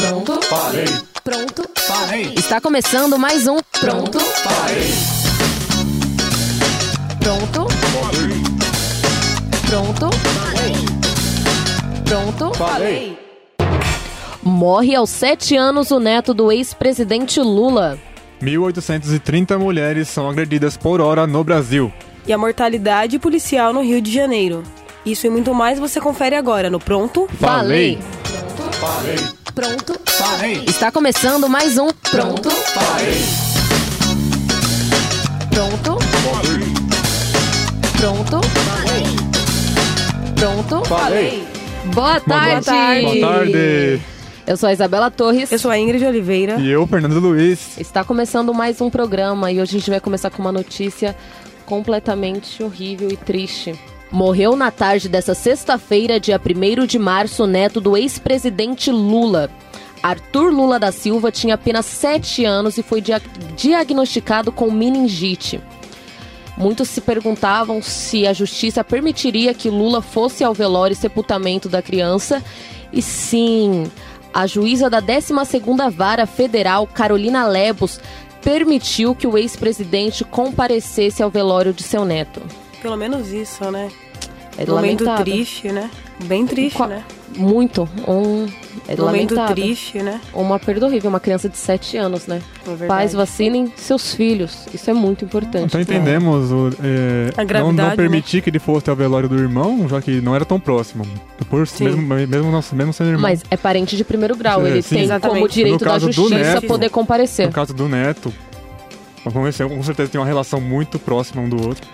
Pronto? Falei. Pronto? Falei. Está começando mais um Pronto? Falei. Pronto? Pronto? Pronto? Falei. Morre aos sete anos o neto do ex-presidente Lula. 1.830 mulheres são agredidas por hora no Brasil. e a mortalidade policial no Rio de Janeiro. Isso e muito mais você confere agora no Pronto. Falei. Falei. Pronto? Falei. Está começando mais um Pronto? Falei. Pronto? Pronto? Pronto? Falei. Boa tarde! tarde. Boa tarde. Eu sou a Isabela Torres. Eu sou a Ingrid Oliveira. E eu, Fernando Luiz. Está começando mais um programa e hoje a gente vai começar com uma notícia completamente horrível e triste. Morreu na tarde dessa sexta-feira, dia 1 de março, neto do ex-presidente Lula. Arthur Lula da Silva tinha apenas 7 anos e foi dia- diagnosticado com meningite. Muitos se perguntavam se a justiça permitiria que Lula fosse ao velório e sepultamento da criança. E sim, a juíza da 12ª Vara Federal, Carolina Lebos, permitiu que o ex-presidente comparecesse ao velório de seu neto. Pelo menos isso, né? É Momento lamentável. triste, né? Bem triste, Qua- né? Muito. Um, é Momento lamentável. triste, né? Uma perda horrível, uma criança de 7 anos, né? É. Pais vacinem seus filhos. Isso é muito importante. Então entendemos o, é, A não, gravidade, não permitir que ele fosse ao velório do irmão, já que não era tão próximo. Por, Sim. mesmo, mesmo, não- mesmo sendo irmão. Mas é parente de primeiro grau. É, Ele sim. tem Exatamente. como direito da justiça neto, poder comparecer. No caso do neto, com certeza tem uma relação muito próxima um do outro.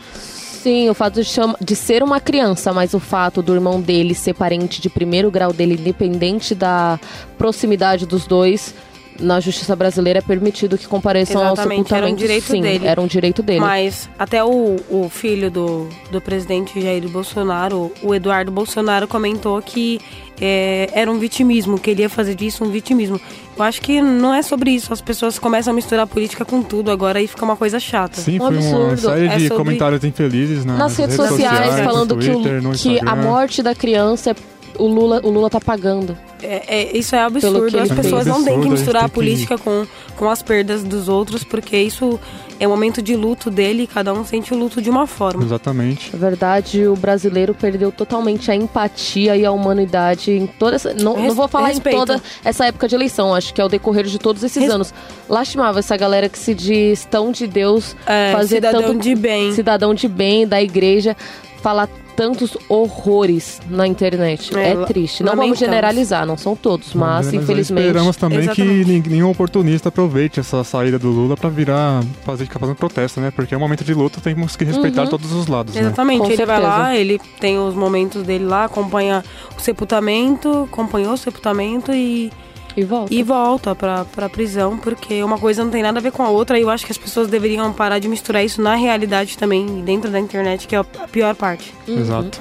Sim, o fato de, chama- de ser uma criança, mas o fato do irmão dele ser parente de primeiro grau dele, independente da proximidade dos dois, na justiça brasileira é permitido que compareçam ao Exatamente, era um sepultamento. direito Sim, dele. era um direito dele. Mas até o, o filho do, do presidente Jair Bolsonaro, o Eduardo Bolsonaro, comentou que é, era um vitimismo, que ele ia fazer disso um vitimismo. Eu acho que não é sobre isso. As pessoas começam a misturar política com tudo agora e fica uma coisa chata. Sim, Um foi uma absurdo. série É de sobre- comentários infelizes nas, Nas redes sociais, no falando que, o- Twitter, que a morte da criança é o Lula, o Lula tá pagando. É, é- isso é absurdo. As pessoas não têm que Absurdo, a misturar a tem que- política com, com as perdas dos outros, porque isso é um momento de luto dele e cada um sente o luto de uma forma. Exatamente. Na verdade, o brasileiro perdeu totalmente a empatia e a humanidade em toda essa. Não, Res- não vou falar respeito. em toda essa época de eleição, acho que é o decorrer de todos esses Res- anos. Lastimável essa galera que se diz tão de Deus, É, fazer cidadão tanto de bem. cidadão de bem da igreja, falar tantos horrores na internet. É, É, triste. Não vamos generalizar, não são todos, mas Nós infelizmente. Esperamos também Exatamente. que nenhum oportunista aproveite essa saída do Lula pra virar, fazer, ficar fazendo protesto, né? Porque é um momento de luta, temos que respeitar Uhum. todos os lados, né? Exatamente, Com ele vai certeza. lá, ele tem os momentos dele lá, acompanha o sepultamento, acompanhou o sepultamento e, E volta. e volta pra, pra prisão, porque uma coisa não tem nada a ver com a outra e eu acho que as pessoas deveriam parar de misturar isso na realidade também, dentro da internet, que é a pior parte. Uhum. Exato.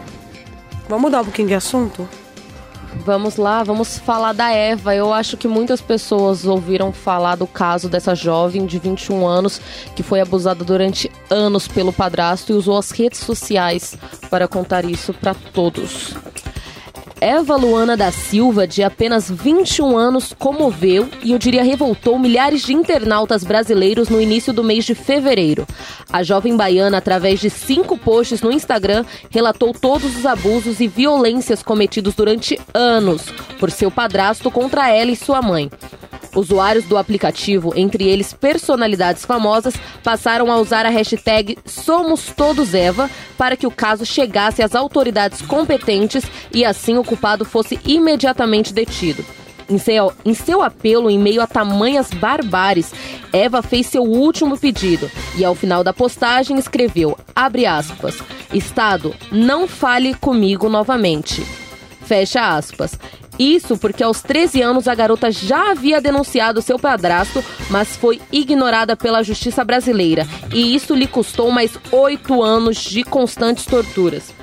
Vamos mudar um pouquinho de assunto? Vamos lá, vamos falar da Eva. Eu acho que muitas pessoas ouviram falar do caso dessa jovem de 21 anos que foi abusada durante anos pelo padrasto e usou as redes sociais para contar isso para todos. Eva Luana da Silva, de apenas 21 anos, comoveu e eu diria revoltou milhares de internautas brasileiros no início do mês de fevereiro. A jovem baiana, através de cinco posts no Instagram, relatou todos os abusos e violências cometidos durante anos por seu padrasto contra ela e sua mãe. Usuários do aplicativo, entre eles personalidades famosas, passaram a usar a hashtag Somos Todos Eva para que o caso chegasse às autoridades competentes e assim o culpado fosse imediatamente detido. Em seu, em seu apelo em meio a tamanhas barbáries, Eva fez seu último pedido e ao final da postagem escreveu, abre aspas, Estado, não fale comigo novamente. Fecha aspas. Isso porque aos 13 anos a garota já havia denunciado seu padrasto, mas foi ignorada pela justiça brasileira. E isso lhe custou mais oito anos de constantes torturas.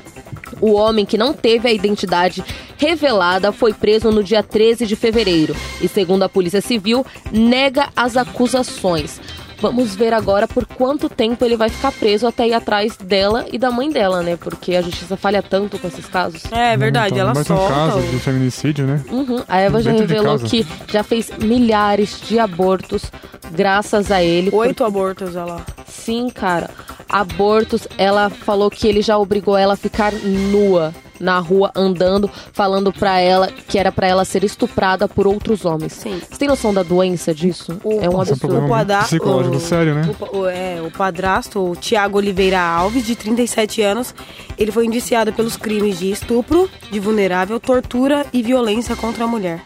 O homem que não teve a identidade revelada foi preso no dia 13 de fevereiro e, segundo a Polícia Civil, nega as acusações. Vamos ver agora por quanto tempo ele vai ficar preso até ir atrás dela e da mãe dela, né? Porque a justiça falha tanto com esses casos. É verdade, Então, ela mais um solta. caso o- de feminicídio, né? Uhum. A Eva já Dentro de revelou que já fez milhares de abortos graças a ele. Oito abortos, ela. Sim, cara. Abortos, ela falou que ele já obrigou ela a ficar nua na rua andando, falando pra ela que era pra ela ser estuprada por outros homens. Sim. Você tem noção da doença disso? O- é um Esse é um absurdo. psicológico o- sério, né? O, o- é, o padrasto, o Tiago Oliveira Alves, de 37 anos, ele foi indiciado pelos crimes de estupro de vulnerável, tortura e violência contra a mulher.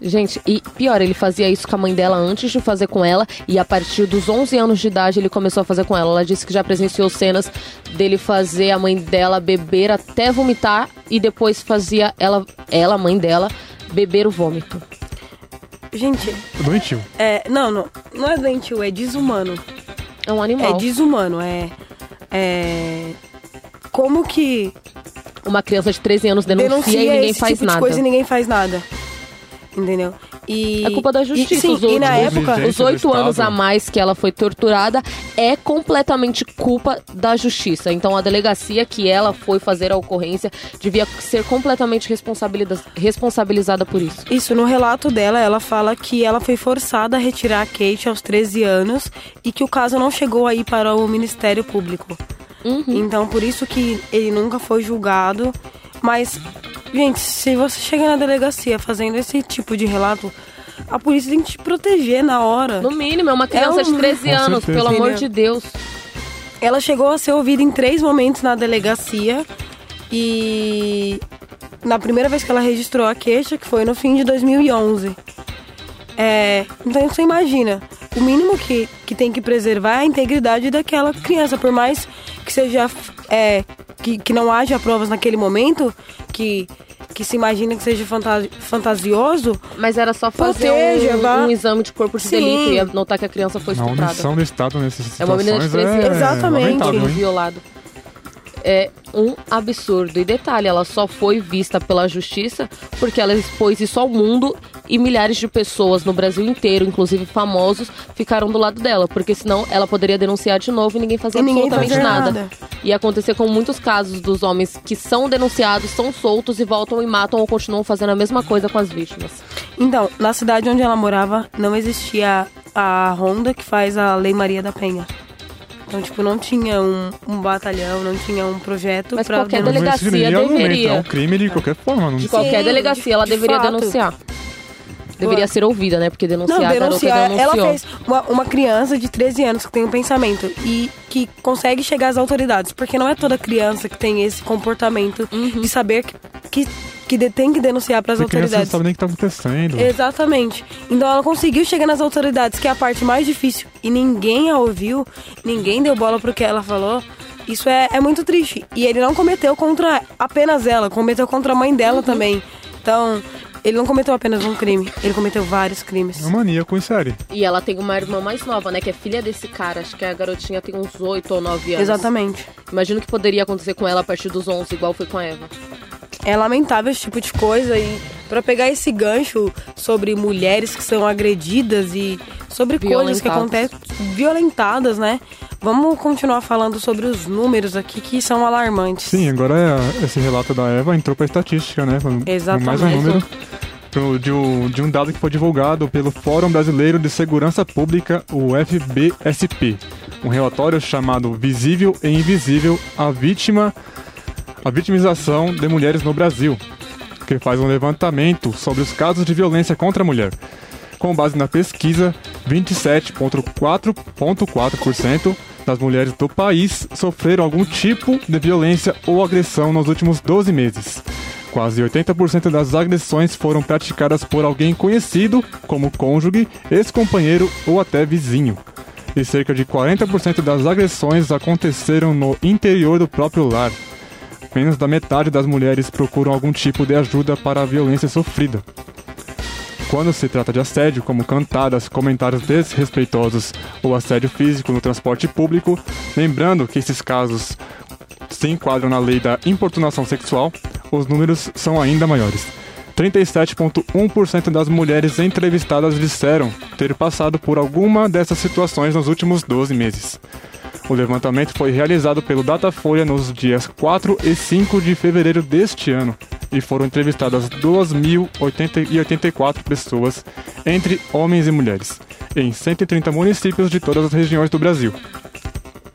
Gente, e pior, ele fazia isso com a mãe dela antes de fazer com ela, e a partir dos 11 anos de idade ele começou a fazer com ela. Ela disse que já presenciou cenas dele fazer a mãe dela beber até vomitar e depois fazia ela, ela, a mãe dela, beber o vômito. Gente, Doentio. é, não, não, não é doentio, é desumano. É um É animal. desumano, é. É. Como que Uma criança de 13 anos denuncia, denuncia e ninguém esse faz tipo nada. de coisa e ninguém faz nada. Entendeu? E, É culpa da justiça. E, sim, os e na outros- época. Os oito anos a mais que ela foi torturada é completamente culpa da justiça. Então a delegacia que ela foi fazer a ocorrência devia ser completamente responsabiliza- responsabilizada por isso. Isso, no relato dela, ela fala que ela foi forçada a retirar a Kate aos 13 anos e que o caso não chegou aí para o Ministério Público. Uhum. Então, por isso que ele nunca foi julgado. Mas, gente, se você chega na delegacia fazendo esse tipo de relato, a polícia tem que te proteger na hora. No mínimo, é uma criança É um- de 13 Com anos, pelo amor de Deus. Ela chegou a ser ouvida em três momentos na delegacia e na primeira vez que ela registrou a queixa, que foi no fim de 2011. É, então você imagina, o mínimo que, que tem que preservar é a integridade daquela criança, por mais que seja é, que, que não haja provas naquele momento, que, que se imagina que seja fantasi- fantasioso, Mas era só fazer Proteja, um, vá. um exame de corpo de Sim. delito e notar que a criança foi A estuprada. omissão do Estado nessas É uma menina de situações 13 é anos. Exatamente. violado. É um absurdo. E detalhe, ela só foi vista pela justiça porque ela expôs isso ao mundo e milhares de pessoas no Brasil inteiro, inclusive famosos, ficaram do lado dela. Porque senão ela poderia denunciar de novo e ninguém fazia E ninguém absolutamente fazia nada. nada. E acontecer com muitos casos dos homens que são denunciados, são soltos e voltam e matam ou continuam fazendo a mesma coisa com as vítimas. Então, na cidade onde ela morava, não existia a Honda que faz a Lei Maria da Penha. Então, tipo, não tinha um, um batalhão, não tinha um projeto Mas pra qualquer delegacia nem argumento, deveria. É um crime de qualquer forma. Não... De qualquer Sim, delegacia, ela de deveria fato. denunciar. Deveria ser ouvida, né? Porque Não, denunciar denunciou. Ela fez uma, uma criança de 13 anos que tem um pensamento e que consegue chegar às autoridades. Porque não é toda criança que tem esse comportamento Uhum. de saber que, que, que de- tem que denunciar para as criança não autoridades. sabe nem o que tá acontecendo. Exatamente. Então ela conseguiu chegar nas autoridades, que é a parte mais difícil. E ninguém a ouviu, ninguém deu bola pro que ela falou. Isso é, é muito triste. E ele não cometeu contra apenas ela, cometeu contra a mãe dela também. Então, ele não cometeu apenas um crime, ele cometeu vários crimes. É um maníaco em série. E ela tem uma irmã mais nova, né? Que é filha desse cara. Acho que a garotinha tem uns 8 ou 9 anos. Exatamente. Imagino que poderia acontecer com ela a partir dos 11, igual foi com a Eva. É lamentável esse tipo de coisa e para pegar esse gancho sobre mulheres que são agredidas e sobre coisas que acontecem violentadas, né? Vamos continuar falando sobre os números aqui que são alarmantes. Sim, agora é- esse relato da Eva entrou pra estatística, né? Exatamente. Mais um número de um, de um dado que foi divulgado pelo Fórum Brasileiro de Segurança Pública, o FBSP. Um relatório chamado Visível e Invisível, a vítima, a vitimização de mulheres no Brasil, que faz um levantamento sobre os casos de violência contra a mulher. Com base na pesquisa, 27,4% das mulheres do país sofreram algum tipo de violência ou agressão nos últimos 12 meses. Quase 80% das agressões foram praticadas por alguém conhecido, como cônjuge, ex-companheiro ou até vizinho. E cerca de 40% das agressões aconteceram no interior do próprio lar. Menos da metade das mulheres procuram algum tipo de ajuda para a violência sofrida. Quando se trata de assédio, como cantadas, comentários desrespeitosos ou assédio físico no transporte público, lembrando que esses casos se enquadram na lei da importunação sexual, os números são ainda maiores. 37,1% das mulheres entrevistadas disseram ter passado por alguma dessas situações nos últimos 12 meses. O levantamento foi realizado pelo Datafolha nos dias 4 e 5 de fevereiro deste ano e foram entrevistadas 2.084 pessoas, entre homens e mulheres, em 130 municípios de todas as regiões do Brasil.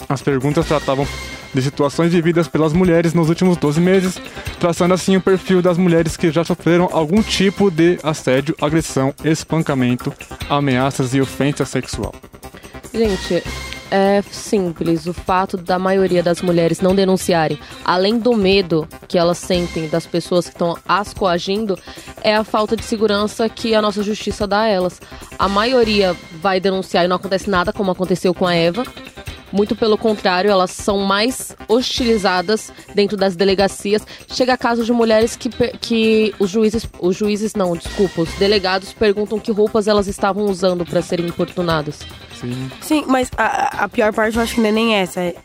As perguntas tratavam de situações vividas pelas mulheres nos últimos 12 meses, traçando assim o perfil das mulheres que já sofreram algum tipo de assédio, agressão, espancamento, ameaças e ofensa sexual. Gente, é simples. O fato da maioria das mulheres não denunciarem, além do medo que elas sentem das pessoas que estão as coagindo, é a falta de segurança que a nossa justiça dá a elas. A maioria vai denunciar e não acontece nada como aconteceu com a Eva. Muito pelo contrário, elas são mais hostilizadas dentro das delegacias. Chega a caso de mulheres que, que os juízes, os juízes não, desculpa, os delegados perguntam que roupas elas estavam usando para serem importunadas. Sim. Sim, mas a, a pior parte eu acho que não é nem essa. É,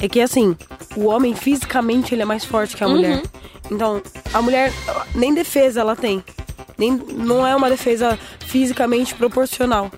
é que assim, o homem fisicamente ele é mais forte que a uhum. mulher. Então, a mulher nem defesa ela tem. Nem, não é uma defesa fisicamente proporcional.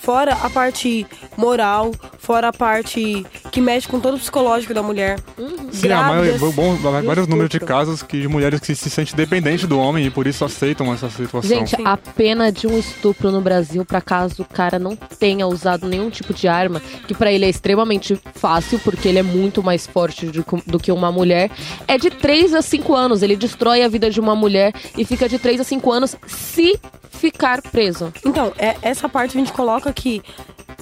Fora a parte moral, fora a parte que mexe com todo o psicológico da mulher. Uhum. Sim, há bom, vários números de casos que, de mulheres que se sentem dependentes do homem e por isso aceitam essa situação. Gente, a pena de um estupro no Brasil, para caso o cara não tenha usado nenhum tipo de arma, que para ele é extremamente fácil, porque ele é muito mais forte do, do que uma mulher, é de 3 a 5 anos. Ele destrói a vida de uma mulher e fica de 3 a 5 anos se ficar preso. Então, é, essa parte a gente coloca que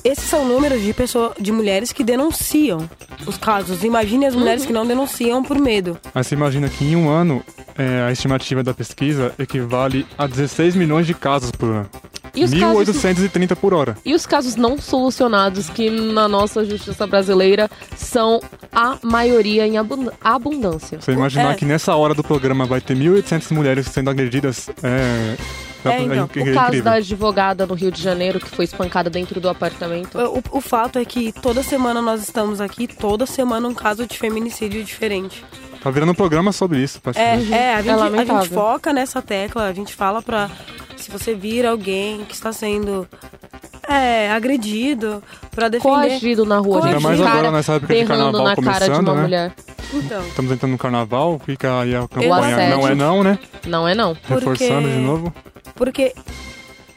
esses são números de pessoas, de mulheres que denunciam os casos. Imagine as mulheres uhum. que não denunciam por medo. Mas você imagina que em um ano é, a estimativa da pesquisa equivale a 16 milhões de casos por ano. E 1.830 casos... por hora. E os casos não solucionados, que na nossa justiça brasileira são a maioria em abundância. Você imaginar é. que nessa hora do programa vai ter 1.800 mulheres sendo agredidas é, é, então, é, o caso da advogada no Rio de Janeiro que foi espancada dentro do apartamento. O, o, fato é que toda semana nós estamos aqui, toda semana um caso de feminicídio diferente. Tá virando um programa sobre isso, É, é a, gente, é a gente foca nessa tecla, a gente fala pra. Se você vir alguém que está sendo é, agredido para defender. Coagido na rua, Ainda mais agora nessa época de carnaval na começando, cara de uma né? mulher. Então. Estamos entrando no carnaval, fica aí a campanha não é não, né? Não é não. Reforçando Porque... de novo. Porque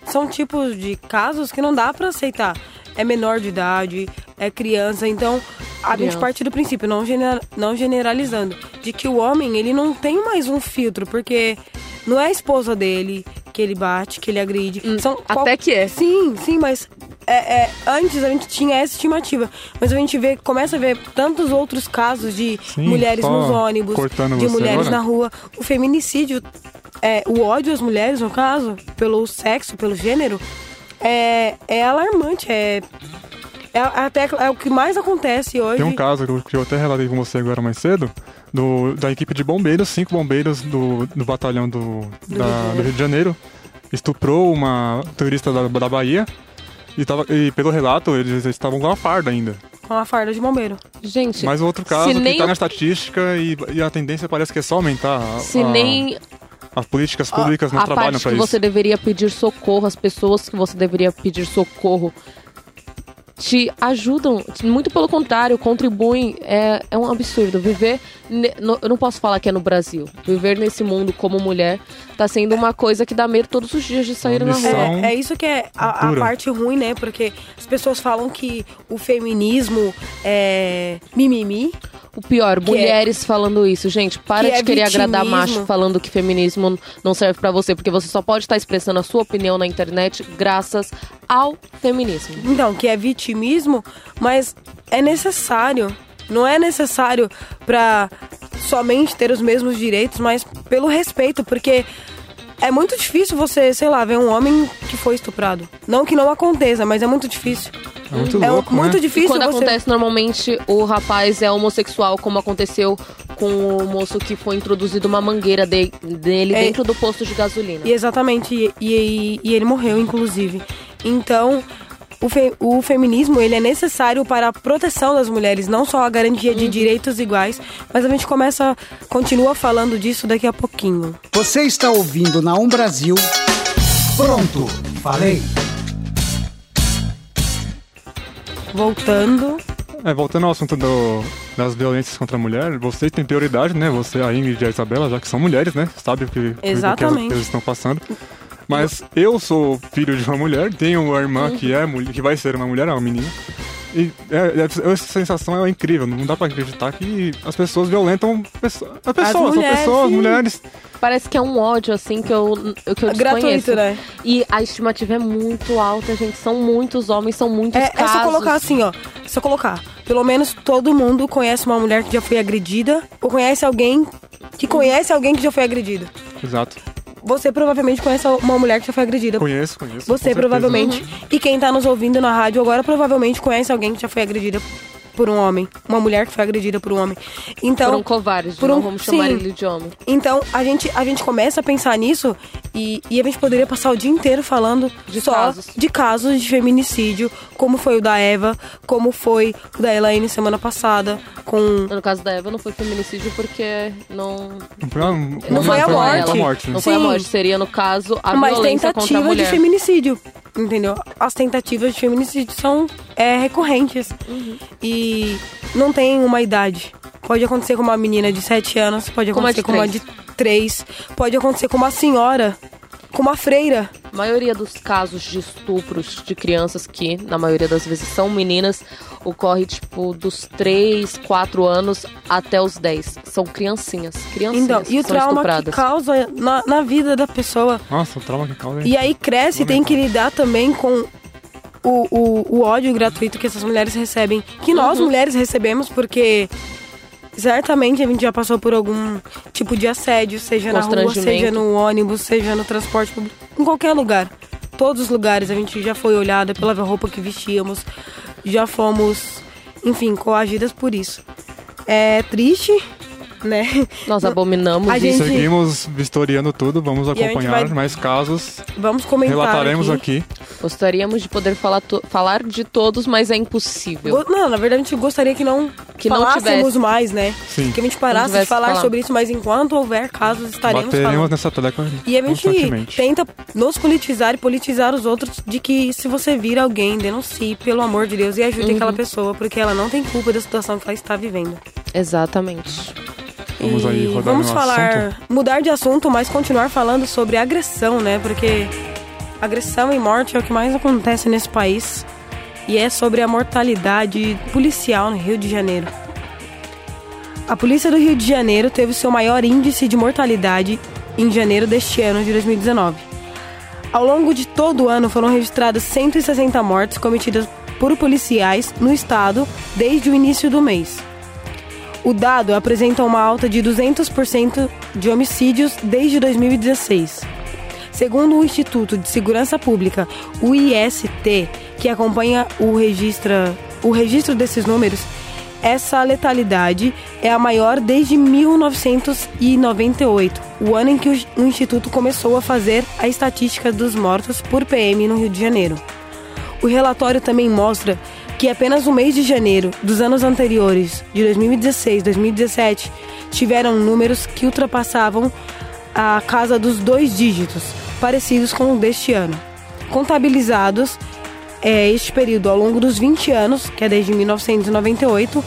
são tipos de casos que não dá para aceitar. É menor de idade, é criança, então a criança. gente parte do princípio, não, gener, não generalizando, de que o homem ele não tem mais um filtro, porque não é a esposa dele que ele bate, que ele agride. Hum, São, até qual... que é. Sim, sim, mas é, é, antes a gente tinha essa estimativa, mas a gente vê, começa a ver tantos outros casos de Sim, mulheres nos ônibus, de mulheres agora? na rua. O feminicídio é, o ódio às mulheres, no caso, pelo sexo, pelo gênero, é, é alarmante, é, é, até, é o que mais acontece hoje. Tem um caso que eu até relatei com você agora mais cedo, do, da equipe de bombeiros, cinco bombeiros do, do batalhão do, do, da, Rio do Rio de Janeiro, estuprou uma turista da, da Bahia e, tava, e pelo relato eles estavam com a farda ainda. Com a farda de bombeiro. Gente. Mas outro caso que nem... tá na estatística e, e, a tendência parece que é só aumentar. Se a, nem as políticas públicas a, não a trabalham para isso. você deveria pedir socorro, as pessoas que você deveria pedir socorro te ajudam, muito pelo contrário, contribuem. É, é um absurdo. Viver. No, eu não posso falar que é no Brasil. Viver nesse mundo como mulher tá sendo uma coisa que dá medo todos os dias de sair na rua. É, é, isso que é a, a, parte ruim, né? Porque as pessoas falam que o feminismo é mimimi. O pior, que é mulheres é, falando isso. Gente, para que de é querer vitimismo. agradar macho falando que feminismo não serve para você, porque você só pode estar expressando a sua opinião na internet graças ao feminismo. Então, que é vitimismo, mas é necessário. Não é necessário para somente ter os mesmos direitos, mas pelo respeito, porque é muito difícil você, sei lá, ver um homem que foi estuprado. Não que não aconteça, mas é muito difícil. É muito, é louco, muito né? difícil. E quando você... acontece, normalmente o rapaz é homossexual, como aconteceu com o moço que foi introduzido uma mangueira de, dele é... dentro do posto de gasolina. E exatamente, e, e, e ele morreu, inclusive. Então, o, fe, o, feminismo ele é necessário para a proteção das mulheres, não só a garantia de uhum. direitos iguais, mas a gente começa, continua falando disso daqui a pouquinho. Você está ouvindo na Um Brasil. Pronto, falei. voltando. É, voltando ao assunto do, das violências contra a mulher, vocês têm prioridade, né? Você, a Ingrid e a Isabela, já que são mulheres, né? Sabe o que, o que Exatamente. elas estão passando. Mas eu sou filho de uma mulher, tenho uma irmã que é mulher, que vai ser uma mulher, é uma menina. E é, é- essa sensação é incrível, não dá pra acreditar que as pessoas violentam pesso- as pessoas, são mulheres, pessoas, sim. mulheres. Parece que é um ódio, assim, que eu, que eu Gratuito, desconheço. né? E a estimativa é muito alta, gente. São muitos homens, são muitos É, é casos. só colocar assim, ó. É só colocar. Pelo menos todo mundo conhece uma mulher que já foi agredida ou conhece alguém que conhece alguém que já foi agredido. Exato. Você provavelmente conhece uma mulher que já foi agredida. Conheço, conheço. Você provavelmente. E quem tá nos ouvindo na rádio agora provavelmente conhece alguém que já foi agredida por um homem. Uma mulher que foi agredida por um homem. Então, Por um covarde, por não um- vamos chamar sim. ele de homem. Então, a gente, a gente começa a pensar nisso e, e a gente poderia passar o dia inteiro falando De só casos. de casos de feminicídio, como foi o da Eva, como foi o da Elaine semana passada, com. No caso da Eva, não foi feminicídio porque não... Não foi a, Não foi a morte. morte né? Não foi a Sim. morte, seria, no caso, a Mas violência contra a tentativa de feminicídio, entendeu? As tentativas de feminicídio são é, recorrentes. Uhum. E não tem uma idade. Pode acontecer com uma menina de 7 anos, pode acontecer com uma de 3, pode acontecer com uma senhora, com uma freira. A maioria dos casos de estupros de crianças, que na maioria das vezes são meninas, ocorre tipo dos 3, 4 anos até os 10. São criancinhas. Criancinhas Então, e o trauma estupradas. que causa na, na vida da pessoa. Nossa, o trauma que causa. E aí cresce e tem que lidar também com o, o, o ódio gratuito que essas mulheres recebem. Que nós, mulheres, recebemos, porque certamente a gente já passou por algum tipo de assédio, seja na rua, seja no ônibus, seja no transporte público, em qualquer lugar. Todos os lugares a gente já foi olhada pela roupa que vestíamos, já fomos, enfim, coagidas por isso. É triste, né? Nós abominamos A isso. gente- Seguimos vistoriando tudo, vamos acompanhar vai- mais casos, Vamos comentar relataremos aqui. aqui. Gostaríamos de poder falar, to- falar de todos, mas é impossível. Go- Não, na verdade a gente gostaria que não Que não falássemos mais, né? Sim. Que a gente parasse de falar falado. sobre isso, mas enquanto houver casos, estaremos Bateremos falando. nessa tecla E a gente tenta nos politizar e politizar os outros de que se você vir alguém, denuncie, pelo amor de Deus, e ajude aquela pessoa, porque ela não tem culpa da situação que ela está vivendo. Exatamente. Vamos e aí rodar vamos falar, assunto. mudar de assunto, mas continuar falando sobre agressão, né? Porque agressão e morte é o que mais acontece nesse país. E é sobre a mortalidade policial no Rio de Janeiro. A polícia do Rio de Janeiro teve seu maior índice de mortalidade em janeiro deste ano de 2019. Ao longo de todo o ano foram registradas 160 mortes cometidas por policiais no estado desde o início do mês. O dado apresenta uma alta de 200% de homicídios desde 2016. Segundo o Instituto de Segurança Pública, o IST, que acompanha o, registra, o registro desses números, essa letalidade é a maior desde 1998, o ano em que o Instituto começou a fazer a estatística dos mortos por PM no Rio de Janeiro. O relatório também mostra que apenas o mês de janeiro dos anos anteriores, de 2016 e 2017, tiveram números que ultrapassavam a casa dos dois dígitos, parecidos com o deste ano. Contabilizados é, este período ao longo dos 20 anos, que é desde 1998,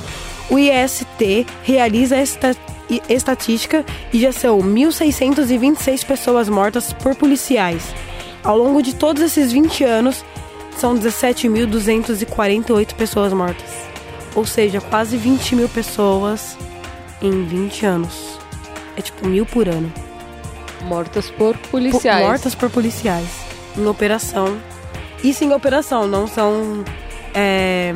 o IST realiza esta estatística e já são 1.626 pessoas mortas por policiais. Ao longo de todos esses 20 anos, são 17.248 pessoas mortas. Ou seja, quase 20 mil pessoas em 20 anos. É tipo mil por ano. Mortas por Po- policiais. Mortas por policiais. Em operação. Isso em operação, não são. É,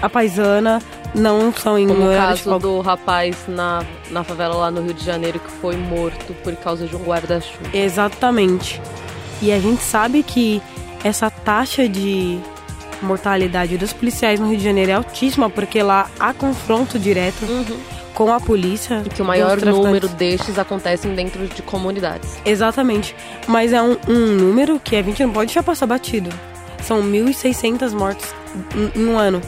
a paisana, não são em Como o caso folga. do rapaz na, na favela lá no Rio de Janeiro que foi morto por causa de um guarda-chuva. Exatamente. E a gente sabe que essa taxa de mortalidade dos policiais no Rio de Janeiro é altíssima, porque lá há confronto direto com a polícia. E que o maior número destes acontecem dentro de comunidades. Exatamente. Mas é um, um número que a gente não pode deixar passar batido. São 1.600 mortes em, um ano.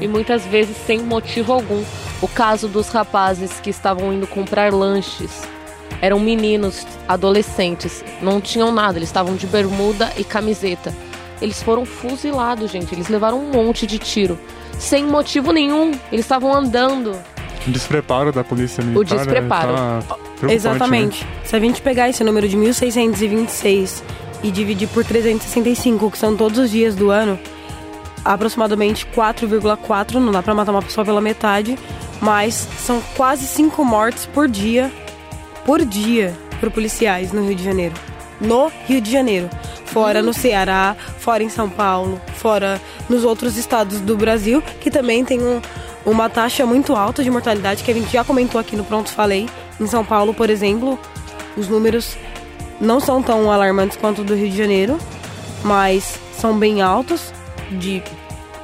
E muitas vezes sem motivo algum. O caso dos rapazes que estavam indo comprar lanches. Eram meninos, adolescentes, não tinham nada, eles estavam de bermuda e camiseta. eles foram fuzilados, gente. Eles levaram um monte de tiro. Sem motivo nenhum. Eles estavam andando. O despreparo da polícia militar. O despreparo. Tá preocupante, Exatamente. Né? Se a gente pegar esse número de 1626 e dividir por 365, que são todos os dias do ano, aproximadamente 4,4, não dá pra matar uma pessoa pela metade, mas são quase 5 mortes por dia, por dia, por policiais no Rio de Janeiro. No Rio de Janeiro. Fora no Ceará, fora em São Paulo, fora nos outros estados do Brasil, que também tem um, uma taxa muito alta de mortalidade, que a gente já comentou aqui no Pronto Falei. Em São Paulo, por exemplo, os números não são tão alarmantes quanto do Rio de Janeiro, mas são bem altos, de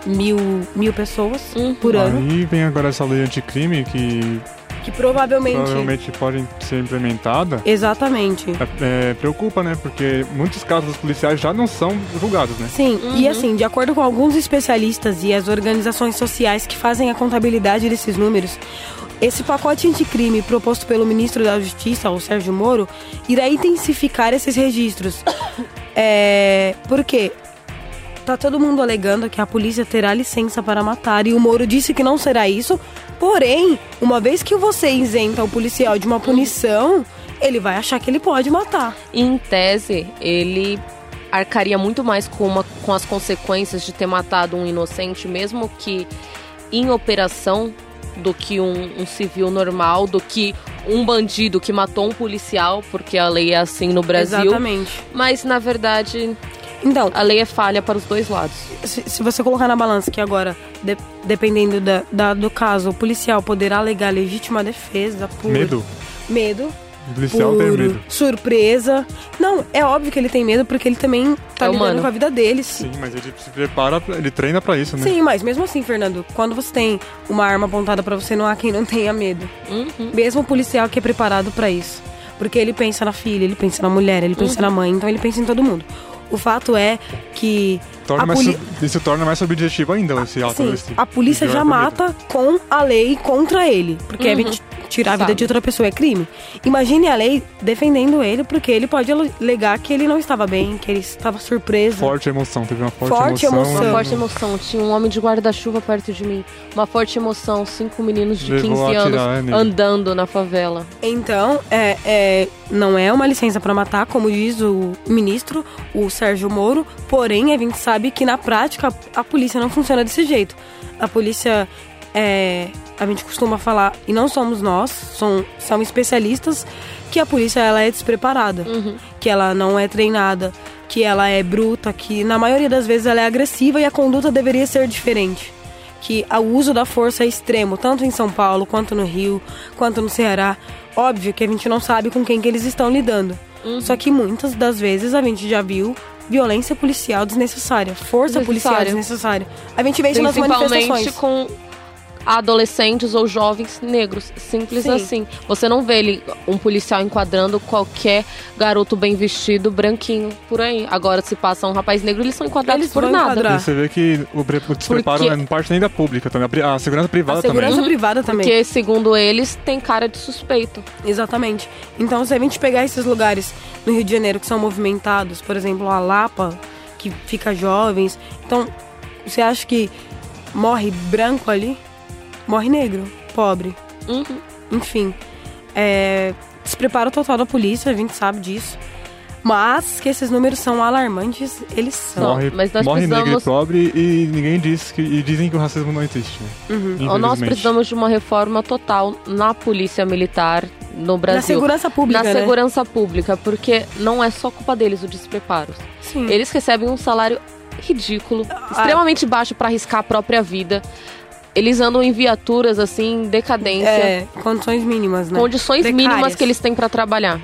mil, mil pessoas Uhum. por ano, Aí vem agora essa lei anticrime que que provavelmente... provavelmente pode ser implementada. Exatamente. É, é, preocupa, né? Porque muitos casos dos policiais já não são julgados, né? Sim, e assim, de acordo com alguns especialistas e as organizações sociais que fazem a contabilidade desses números, esse pacote anticrime proposto pelo ministro da Justiça, o Sérgio Moro, irá intensificar esses registros. É, por quê? Tá todo mundo alegando que a polícia terá licença para matar e o Moro disse que não será isso. Porém, uma vez que você isenta o policial de uma punição, ele vai achar que ele pode matar. Em tese, ele arcaria muito mais com, uma, com as consequências de ter matado um inocente, mesmo que em operação, do que um, um civil normal, do que um bandido que matou um policial, porque a lei é assim no Brasil. Exatamente. Mas, na verdade, Então, a lei é falha para os dois lados. se, se você colocar na balança que agora, de- dependendo da, da- do caso, o policial poderá alegar legítima defesa por Medo. medo, O policial por tem medo. surpresa. Não, é óbvio que ele tem medo porque ele também tá É lidando humano. com a vida deles. Sim, mas ele se prepara, ele treina pra isso, né? Sim, mas mesmo assim, Fernando, quando você tem uma arma apontada pra você, não há quem não tenha medo. Uhum. Mesmo o policial que é preparado pra isso. Porque ele pensa na filha, ele pensa na mulher, ele pensa na mãe, então ele pensa em todo mundo. O fato é que Torna poli- Isso torna mais objetivo ainda esse ato. Sim, esse- a polícia já mata com a lei contra ele. Porque Uhum. é tirar a vida Sabe. de outra pessoa é crime. Imagine a lei defendendo ele, porque ele pode alegar que ele não estava bem, que ele estava surpreso. Forte emoção, teve uma forte, Forte emoção. emoção. Uma forte emoção. Tinha um homem de guarda-chuva perto de mim. Uma forte emoção. Cinco meninos de Levou 15 a anos andando na favela. Então, é, é, não é uma licença para matar, como diz o ministro, o Sérgio Moro. Porém, a gente sabe que na prática a polícia não funciona desse jeito. A polícia, é, a gente costuma falar, e não somos nós, são, são especialistas, que a polícia ela é despreparada, que ela não é treinada, que ela é bruta, que na maioria das vezes ela é agressiva e a conduta deveria ser diferente que o uso da força é extremo, tanto em São Paulo, quanto no Rio, quanto no Ceará. Óbvio que a gente não sabe com quem que eles estão lidando. Só que muitas das vezes a gente já viu violência policial desnecessária, força policial Desnecessária. A gente vê isso nas manifestações. com adolescentes ou jovens negros. Simples Sim. assim. Você não vê ele, um policial enquadrando qualquer garoto bem vestido, branquinho, por aí. Agora, se passa um rapaz negro, eles são enquadrados Eles por nada. enquadrar. E você vê que o, pre- o despreparo Porque- não parte nem da pública também. A segurança privada A segurança também. privada também. Porque, segundo eles, tem cara de suspeito. Exatamente. Então, se a gente pegar esses lugares no Rio de Janeiro que são movimentados, por exemplo, a Lapa, que fica jovens. Então, você acha que morre branco ali? Morre negro, pobre. Uhum. Enfim, é, despreparo total da polícia, a gente sabe disso. Mas que esses números são alarmantes, eles são. Morre, mas nós morre negro e precisamos- pobre e ninguém diz que. E dizem que o racismo não existe, né? Uhum. Nós precisamos de uma reforma total na polícia militar no Brasil. Na segurança pública, Na né? segurança pública, porque não é só culpa deles o despreparo. Sim. Eles recebem um salário ridículo, extremamente baixo pra arriscar a própria vida. Eles andam em viaturas assim, decadência, É, condições mínimas, né? condições Precárias. mínimas que eles têm pra trabalhar.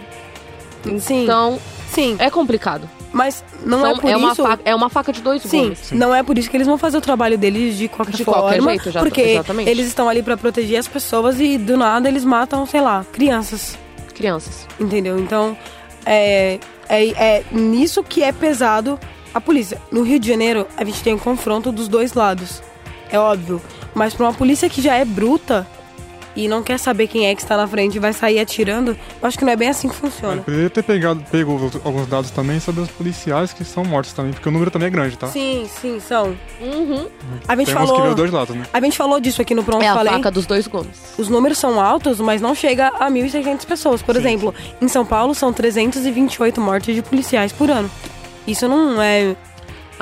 Sim, Então, sim. é complicado. Mas não é por uma isso... faca, é uma faca de dois Sim, gumes. não é por isso que eles vão fazer o trabalho deles de qualquer De forma. qualquer jeito, já- porque exatamente. eles estão ali pra proteger as pessoas e do nada eles matam, sei lá, crianças. Crianças. Entendeu? Então, é, é, é nisso que é pesado a polícia. No Rio de Janeiro, a gente tem um confronto dos dois lados. É óbvio. Mas pra uma polícia que já é bruta, e não quer saber quem é que está na frente e vai sair atirando, eu acho que não é bem assim que funciona. Eu poderia ter pegado, pego alguns dados também sobre os policiais que são mortos também, porque o número também é grande, tá? Sim, sim, são. Uhum. A gente Temos falou. que ver os dois lados, né? A gente falou disso aqui no Pronto É a Falei. faca dos dois gumes. Os números são altos, mas não chega a 1.600 pessoas. Por Sim, exemplo, em São Paulo são 328 mortes de policiais por ano. Isso não é.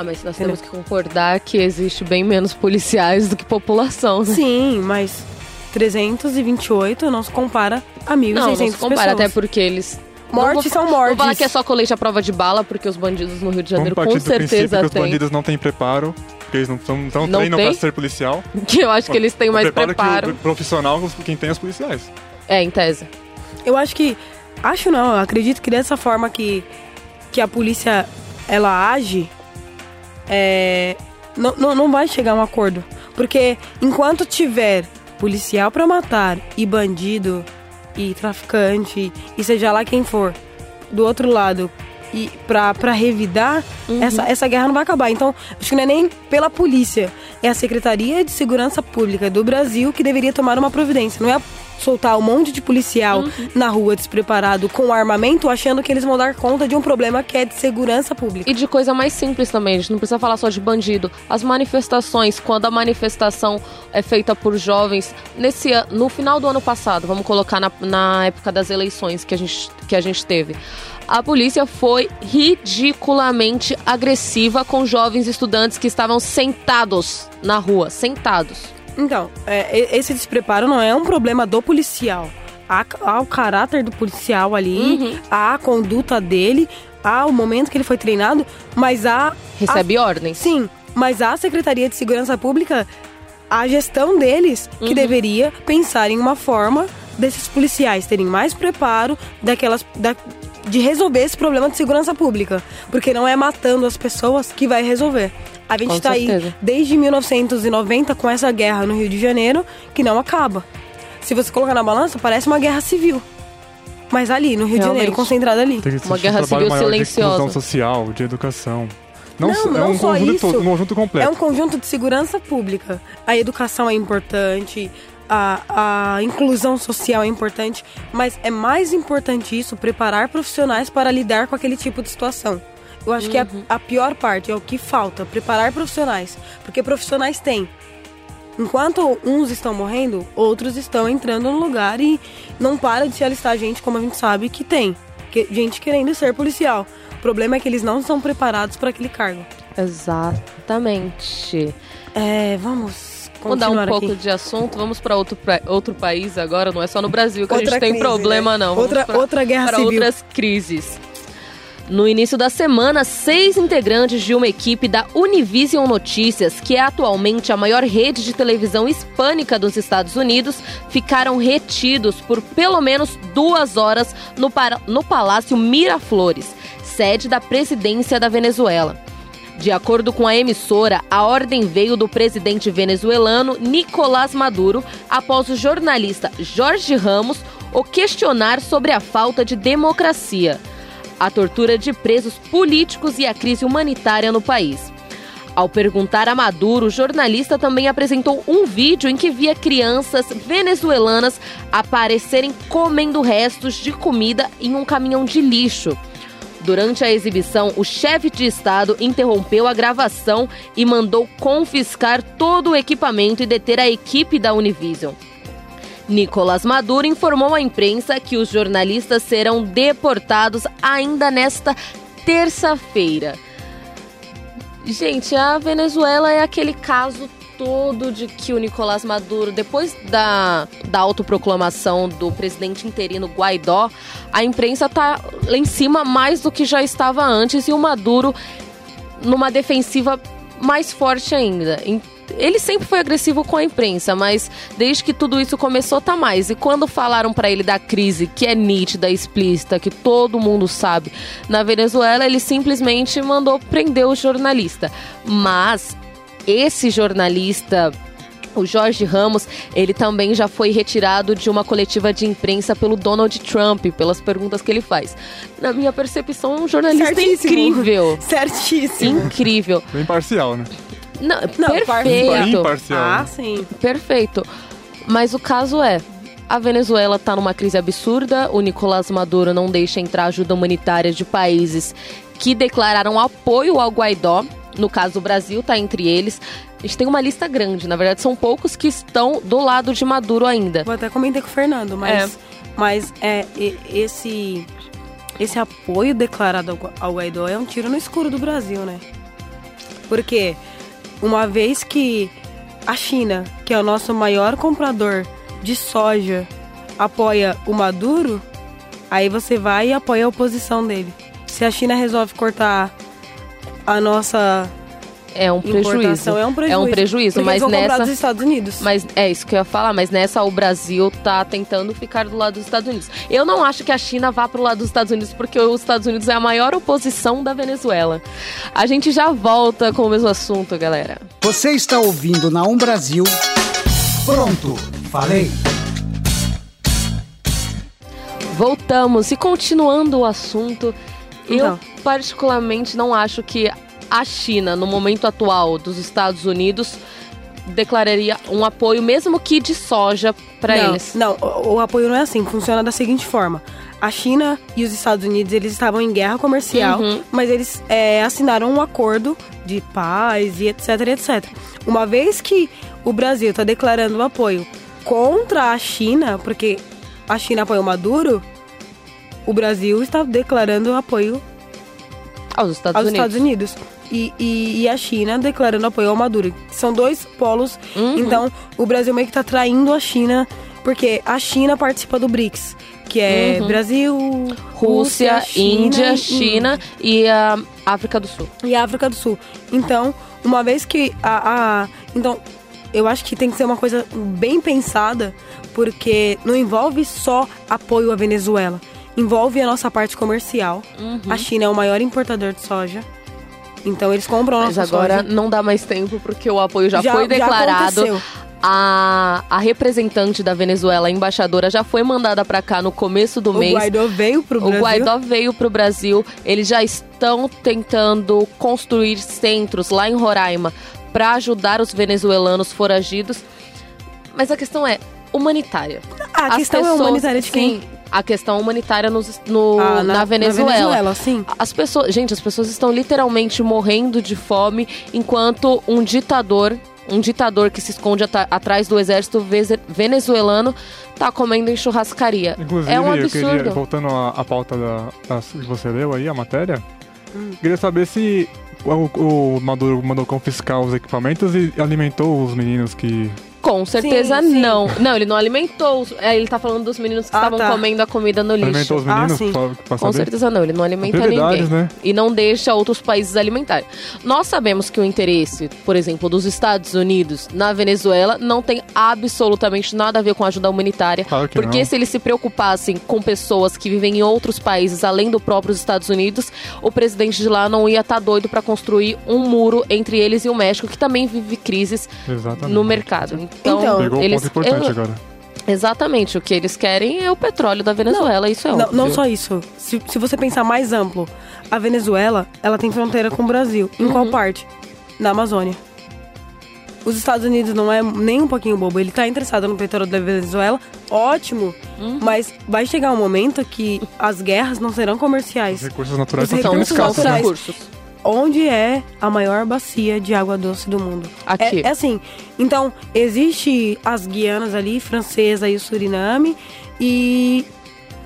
Ah, mas nós temos que concordar que existe bem menos policiais do que população, né? Sim, mas 328 não se compara a 1.600 Não, não se pessoas. compara, até porque eles... Mortes Não são vou- mortes. Vou falar que é só colete à prova de bala, porque os bandidos no Rio de Janeiro com certeza que os têm. bandidos não têm preparo, porque eles não, tão, não Não treinam tem? pra ser policial. Que eu acho que eles têm O mais preparo preparo. que o profissional, quem tem é os policiais. É, em tese. Eu acho que. Acho não, eu acredito que dessa forma que, que a polícia ela age, é, não, não, não vai chegar a um acordo. Porque enquanto tiver policial pra matar e bandido e traficante e seja lá quem for do outro lado e pra, pra revidar, essa, essa guerra não vai acabar. Então, acho que não é nem pela polícia, é a Secretaria de Segurança Pública do Brasil que deveria tomar uma providência. Não é soltar um monte de policial na rua despreparado com armamento achando que eles vão dar conta de um problema que é de segurança pública. E de coisa mais simples também, a gente não precisa falar só de bandido. As manifestações, quando a manifestação é feita por jovens, nesse no final do ano passado, vamos colocar na, na época das eleições que a, gente, que a gente teve. A polícia foi ridiculamente agressiva com jovens estudantes que estavam sentados na rua, sentados. Então, é, esse despreparo não é um problema do policial. Há, há o caráter do policial ali, há a conduta dele, há o momento que ele foi treinado, mas há. Recebe ordens. Sim, mas a Secretaria de Segurança Pública, a gestão deles, que deveria pensar em uma forma desses policiais terem mais preparo daquelas. Da, de resolver esse problema de segurança pública. Porque não é matando as pessoas que vai resolver. A gente Com tá aí desde 1990 com essa guerra no Rio de Janeiro que não acaba. Se você colocar na balança, parece uma guerra civil. Mas ali, no Rio de Janeiro, Realmente. concentrada ali. Tem que Uma guerra um trabalho civil maior silenciosa. de social, de educação. Não, Não, só- é não um só conjunto, isso. todo- um conjunto completo. É um conjunto de segurança pública. A educação é importante, a, a inclusão social é importante, mas é mais importante isso, preparar profissionais para lidar com aquele tipo de situação. Eu acho que a, a pior parte é o que falta, preparar profissionais. Porque profissionais têm. Enquanto uns estão morrendo, outros estão entrando no lugar e não para de se alistar gente, como a gente sabe que tem. Que, gente querendo ser policial. O problema é que eles não estão preparados para aquele cargo. Exatamente. É, vamos Mudar um continuar pouco aqui. de assunto, vamos para outro, pra- outro país agora, não é só no Brasil que a Outra gente tem crise, problema, né? não. Vamos Outra- pra- outra guerra para civil. outras crises. No início da semana, seis integrantes de uma equipe da Univision Notícias, que é atualmente a maior rede de televisão hispânica dos Estados Unidos, ficaram retidos por pelo menos duas horas no, no Palácio Miraflores, sede da presidência da Venezuela. De acordo com a emissora, a ordem veio do presidente venezuelano Nicolás Maduro após o jornalista Jorge Ramos o questionar sobre a falta de democracia, a tortura de presos políticos e a crise humanitária no país. Ao perguntar a Maduro, o jornalista também apresentou um vídeo em que via crianças venezuelanas aparecerem comendo restos de comida em um caminhão de lixo. Durante a exibição, o chefe de Estado interrompeu a gravação e mandou confiscar todo o equipamento e deter a equipe da Univision. Nicolás Maduro informou à imprensa que os jornalistas serão deportados ainda nesta terça-feira. Gente, a Venezuela é aquele caso todo de que o Nicolás Maduro, depois da, da autoproclamação do presidente interino Guaidó, a imprensa tá lá em cima mais do que já estava antes e o Maduro numa defensiva mais forte ainda. Ele sempre foi agressivo com a imprensa, mas desde que tudo isso começou tá mais. E quando falaram pra ele da crise, que é nítida, explícita, que todo mundo sabe, na Venezuela, ele simplesmente mandou prender o jornalista. Mas esse jornalista o Jorge Ramos, ele também já foi retirado de uma coletiva de imprensa pelo Donald Trump, pelas perguntas que ele faz. Na minha percepção, é um jornalista Certíssimo. incrível. Certíssimo. Incrível. Bem parcial, né? Não, Não, perfeito. Imparcial. Ah, né? sim. Perfeito. Mas o caso é, A Venezuela está numa crise absurda. O Nicolás Maduro não deixa entrar ajuda humanitária de países que declararam apoio ao Guaidó. No caso, o Brasil está entre eles. A gente tem uma lista grande, na verdade, são poucos que estão do lado de Maduro ainda. Vou até comentar com o Fernando, mas, é. mas é, esse, esse apoio declarado ao Guaidó é um tiro no escuro do Brasil, né? Porque uma vez que a China, que é o nosso maior comprador de soja, apoia o Maduro, aí você vai e apoia a oposição dele. Se a China resolve cortar a nossa é um prejuízo. É um prejuízo. É um prejuízo, mas nessa dos Estados Unidos. Mas é isso que eu ia falar, mas nessa o Brasil tá tentando ficar do lado dos Estados Unidos. Eu não acho que a China vá pro lado dos Estados Unidos porque os Estados Unidos é a maior oposição da Venezuela. A gente já volta com o mesmo assunto, galera. Você está ouvindo na Um Brasil. Pronto, falei. Voltamos e continuando o assunto, então. eu particularmente não acho que a China, no momento atual dos Estados Unidos, declararia um apoio, mesmo que de soja, para eles. Não, o, o, apoio não é assim. Funciona da seguinte forma: a China e os Estados Unidos eles estavam em guerra comercial, uhum. mas eles é, assinaram um acordo de paz e etc, etc. Uma vez que o Brasil está declarando um apoio contra a China, porque a China apoiou Maduro, o Brasil está declarando apoio aos Estados aos Unidos. Estados Unidos e, e, e, a China declarando apoio ao Maduro. São dois polos, uhum. então o Brasil meio que tá traindo a China, porque a China participa do BRICS, que é uhum. Brasil, Rússia, Rússia China, Índia, China e a África do Sul. E a África do Sul. Então, uma vez que a, a então eu acho que tem que ser uma coisa bem pensada, porque não envolve só apoio à Venezuela. Envolve a nossa parte comercial. Uhum. A China é o maior importador de soja. Então eles compram Mas agora soja. não dá mais tempo porque o apoio já, já foi declarado. Já a, a representante da Venezuela, a embaixadora, já foi mandada para cá no começo do o mês. O Guaidó veio pro Brasil. O Guaidó veio pro Brasil. Eles já estão tentando construir centros lá em Roraima para ajudar os venezuelanos foragidos. Mas a questão é humanitária. Ah, a As questão é pessoas, é humanitária de quem? Sim, a questão humanitária no, no ah, na, na, Venezuela. Na Venezuela, sim. As pessoas, gente, as pessoas estão literalmente morrendo de fome enquanto um ditador, um ditador que se esconde at atrás do exército venezuelano tá comendo em churrascaria. Inclusive, é um absurdo. Eu queria, voltando à, pauta da, da, que você leu aí, a matéria, hum. queria saber se o, o Maduro mandou confiscar os equipamentos e alimentou os meninos que com certeza sim, sim. não. Não, ele não alimentou. É, ele tá falando dos meninos que ah, estavam tá. comendo a comida no lixo. Alimentou os meninos? Ah, sim. Pra, Com certeza não, ele não alimenta ninguém. Né? E não deixa outros países alimentarem. Nós sabemos que o interesse, por exemplo, dos Estados Unidos na Venezuela não tem absolutamente nada a ver com ajuda humanitária. Claro que porque não. se eles se preocupassem com pessoas que vivem em outros países além do próprio Estados Unidos, o presidente de lá não ia estar tá doido para construir um muro entre eles e o México, que também vive crises Exatamente. no mercado. Então, então Pegou eles, um ponto importante eu, agora. Exatamente, o que eles querem é o petróleo da Venezuela, não, isso é não, óbvio. Não só isso. Se, se você pensar mais amplo, a Venezuela, ela tem fronteira com o Brasil. Em uhum. qual parte? Na Amazônia. Os Estados Unidos não é nem um pouquinho bobo. Ele tá interessado no petróleo da Venezuela, ótimo. Uhum. Mas vai chegar um momento que as guerras não serão comerciais. Os recursos naturais Os são recursos naturais onde é a maior bacia de água doce do mundo. Aqui. É, é assim. Então, existe as Guianas ali, francesa e o Suriname, e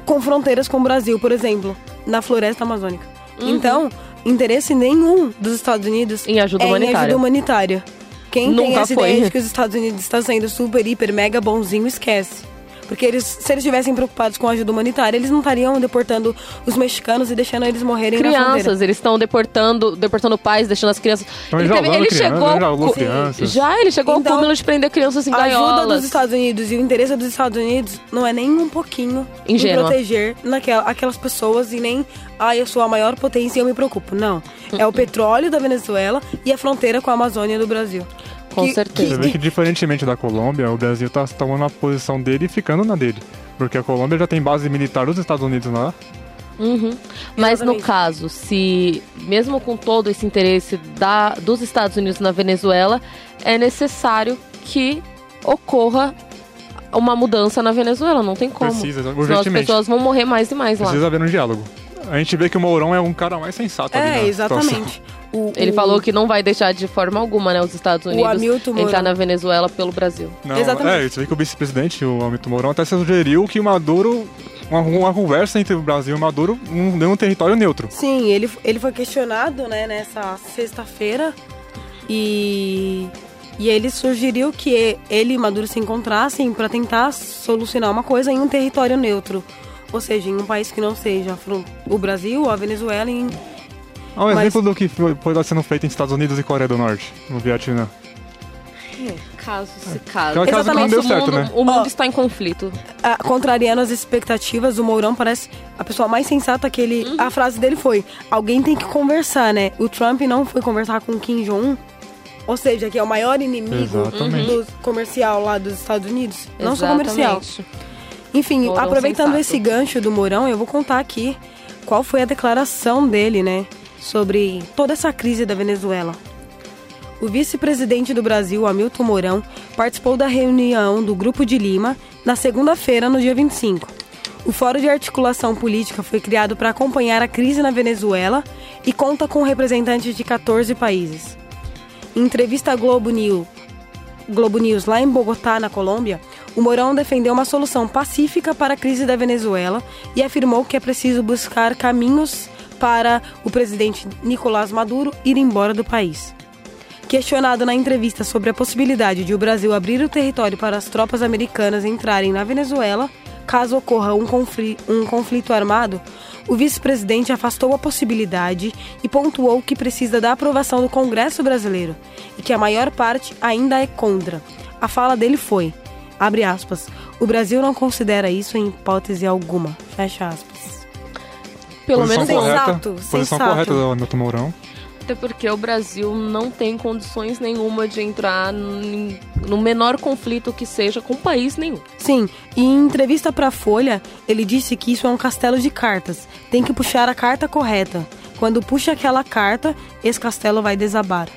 com fronteiras com o Brasil, por exemplo, na floresta amazônica. Uhum. Então, interesse nenhum dos Estados Unidos em ajuda é humanitária. em ajuda humanitária. Quem Nunca tem essa foi. ideia de que os Estados Unidos está sendo super, hiper, mega bonzinho, esquece. Porque eles, se eles estivessem preocupados com a ajuda humanitária, eles não estariam deportando os mexicanos e deixando eles morrerem crianças, eles estão deportando, deportando pais, deixando as crianças. Então, ele, teve, ele chegou já, crianças. já ele chegou então, ao cúmulo de prender crianças em a gaiolas. A ajuda dos Estados Unidos e o interesse dos Estados Unidos não é nem um pouquinho Ingênua. em proteger naquela, aquelas pessoas e nem ah, eu sou a maior potência e eu me preocupo. Não. É o petróleo da Venezuela e a fronteira com a Amazônia do Brasil. Com que, certeza. Você vê que, diferentemente da Colômbia, o Brasil está tomando a posição dele e ficando na dele. Porque a Colômbia já tem base militar dos Estados Unidos lá. Uhum. Mas no caso, se mesmo com todo esse interesse da, dos Estados Unidos na Venezuela, é necessário que ocorra uma mudança na Venezuela, não tem como. Precisa, Senão as pessoas vão morrer mais e mais lá. Precisa haver um diálogo. A gente vê que o Mourão é um cara mais sensato ali É, na exatamente. O- Ele o- falou que não vai deixar de forma alguma, né, os Estados Unidos entrar Mourão. na Venezuela pelo Brasil. Não, Exatamente. É, você vê que o vice-presidente, o Hamilton Mourão, até sugeriu que o Maduro, uma, uma conversa entre o Brasil e o Maduro, um, dê um território neutro. Sim, ele, ele foi questionado, né, nessa sexta-feira e, e ele sugeriu que ele e Maduro se encontrassem para tentar solucionar uma coisa em um território neutro. Ou seja, em um país que não seja o Brasil ou a Venezuela. Em... É um Mas- exemplo do que foi, foi sendo feito em Estados Unidos e Coreia do Norte, no Vietnã. Caso se caso. É o caso que não Nosso deu certo, mundo- né? O mundo está em conflito. Ah, contrariando as expectativas, o Mourão parece a pessoa mais sensata que ele. A frase dele foi: alguém tem que conversar, né? O Trump não foi conversar com o Kim Jong-un. Ou seja, que é o maior inimigo Exatamente. do comercial lá dos Estados Unidos. Não só comercial. Enfim, Mourão aproveitando esse gancho do Mourão, eu vou contar aqui qual foi a declaração dele, né, sobre toda essa crise da Venezuela. O vice-presidente do Brasil, Hamilton Mourão, participou da reunião do Grupo de Lima na segunda-feira, no dia 25. O Fórum de Articulação Política foi criado para acompanhar a crise na Venezuela e conta com representantes de 14 países. Em entrevista à Globo News, Globo News lá em Bogotá, na Colômbia, o Mourão defendeu uma solução pacífica para a crise da Venezuela e afirmou que é preciso buscar caminhos para o presidente Nicolás Maduro ir embora do país. Questionado na entrevista sobre a possibilidade de o Brasil abrir o território para as tropas americanas entrarem na Venezuela, caso ocorra um, um conflito armado, o vice-presidente afastou a possibilidade e pontuou que precisa da aprovação do Congresso brasileiro e que a maior parte ainda é contra. A fala dele foi, abre aspas, o Brasil não considera isso em hipótese alguma, fecha aspas. Pelo posição menos sensato, correta, Posição sensato. correta do Hamilton Mourão. até porque o Brasil não tem condições nenhuma de entrar no menor conflito que seja com país nenhum. Sim, e em entrevista para a Folha, ele disse que isso é um castelo de cartas. Tem que puxar a carta correta. Quando puxa aquela carta, esse castelo vai desabar.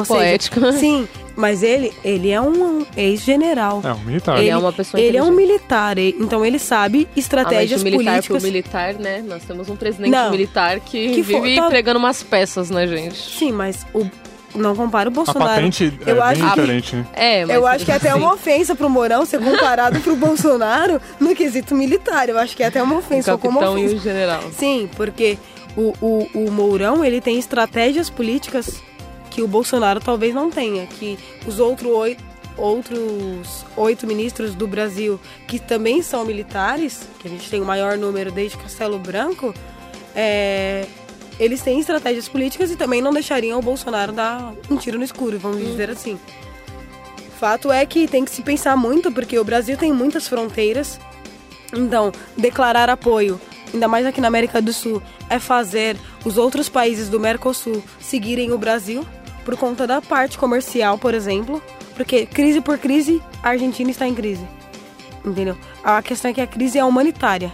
Ou Poético. Seja, sim, mas ele, ele é um ex-general. É, um militar. Ele é uma pessoa Ele é um militar, e- então ele sabe estratégias de militar políticas. militar, né? Nós temos um presidente Não. militar que, Que for- vive tá- pregando umas peças na gente. Sim, mas o não compara o A Bolsonaro. patente é eu acho bem que- diferente, né? É, mas Eu acho que é até uma ofensa pro Mourão ser comparado pro Bolsonaro no quesito militar. Eu acho que é até uma o ofensa. como capitão e ofensa. o general. Sim, porque o, o, o Mourão ele tem estratégias políticas que o Bolsonaro talvez não tenha. Que os outro oito, outros oito ministros do Brasil, que também são militares, que a gente tem o maior número desde Castelo Branco, é, eles têm estratégias políticas e também não deixariam o Bolsonaro dar um tiro no escuro, vamos dizer assim. Fato é que tem que se pensar muito, porque o Brasil tem muitas fronteiras. Então, declarar apoio, ainda mais aqui na América do Sul, é fazer os outros países do Mercosul seguirem o Brasil por conta da parte comercial, por exemplo. Porque crise por crise, a Argentina está em crise. Entendeu? A questão é que a crise é humanitária.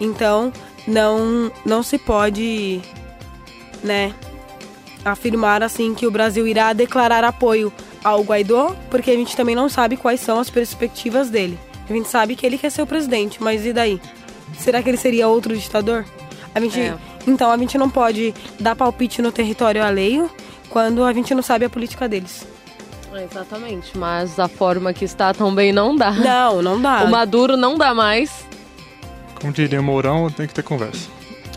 Então, não, não se pode, né, afirmar assim que o Brasil irá declarar apoio ao Guaidó, porque a gente também não sabe quais são as perspectivas dele. A gente sabe que ele quer ser o presidente, mas e daí? Será que ele seria outro ditador? A gente, É. Então a gente não pode dar palpite no território alheio quando a gente não sabe a política deles. É, Exatamente, mas a forma que está também não dá. Não, não dá. O Maduro não dá mais. Como diria o Mourão, tem que ter conversa.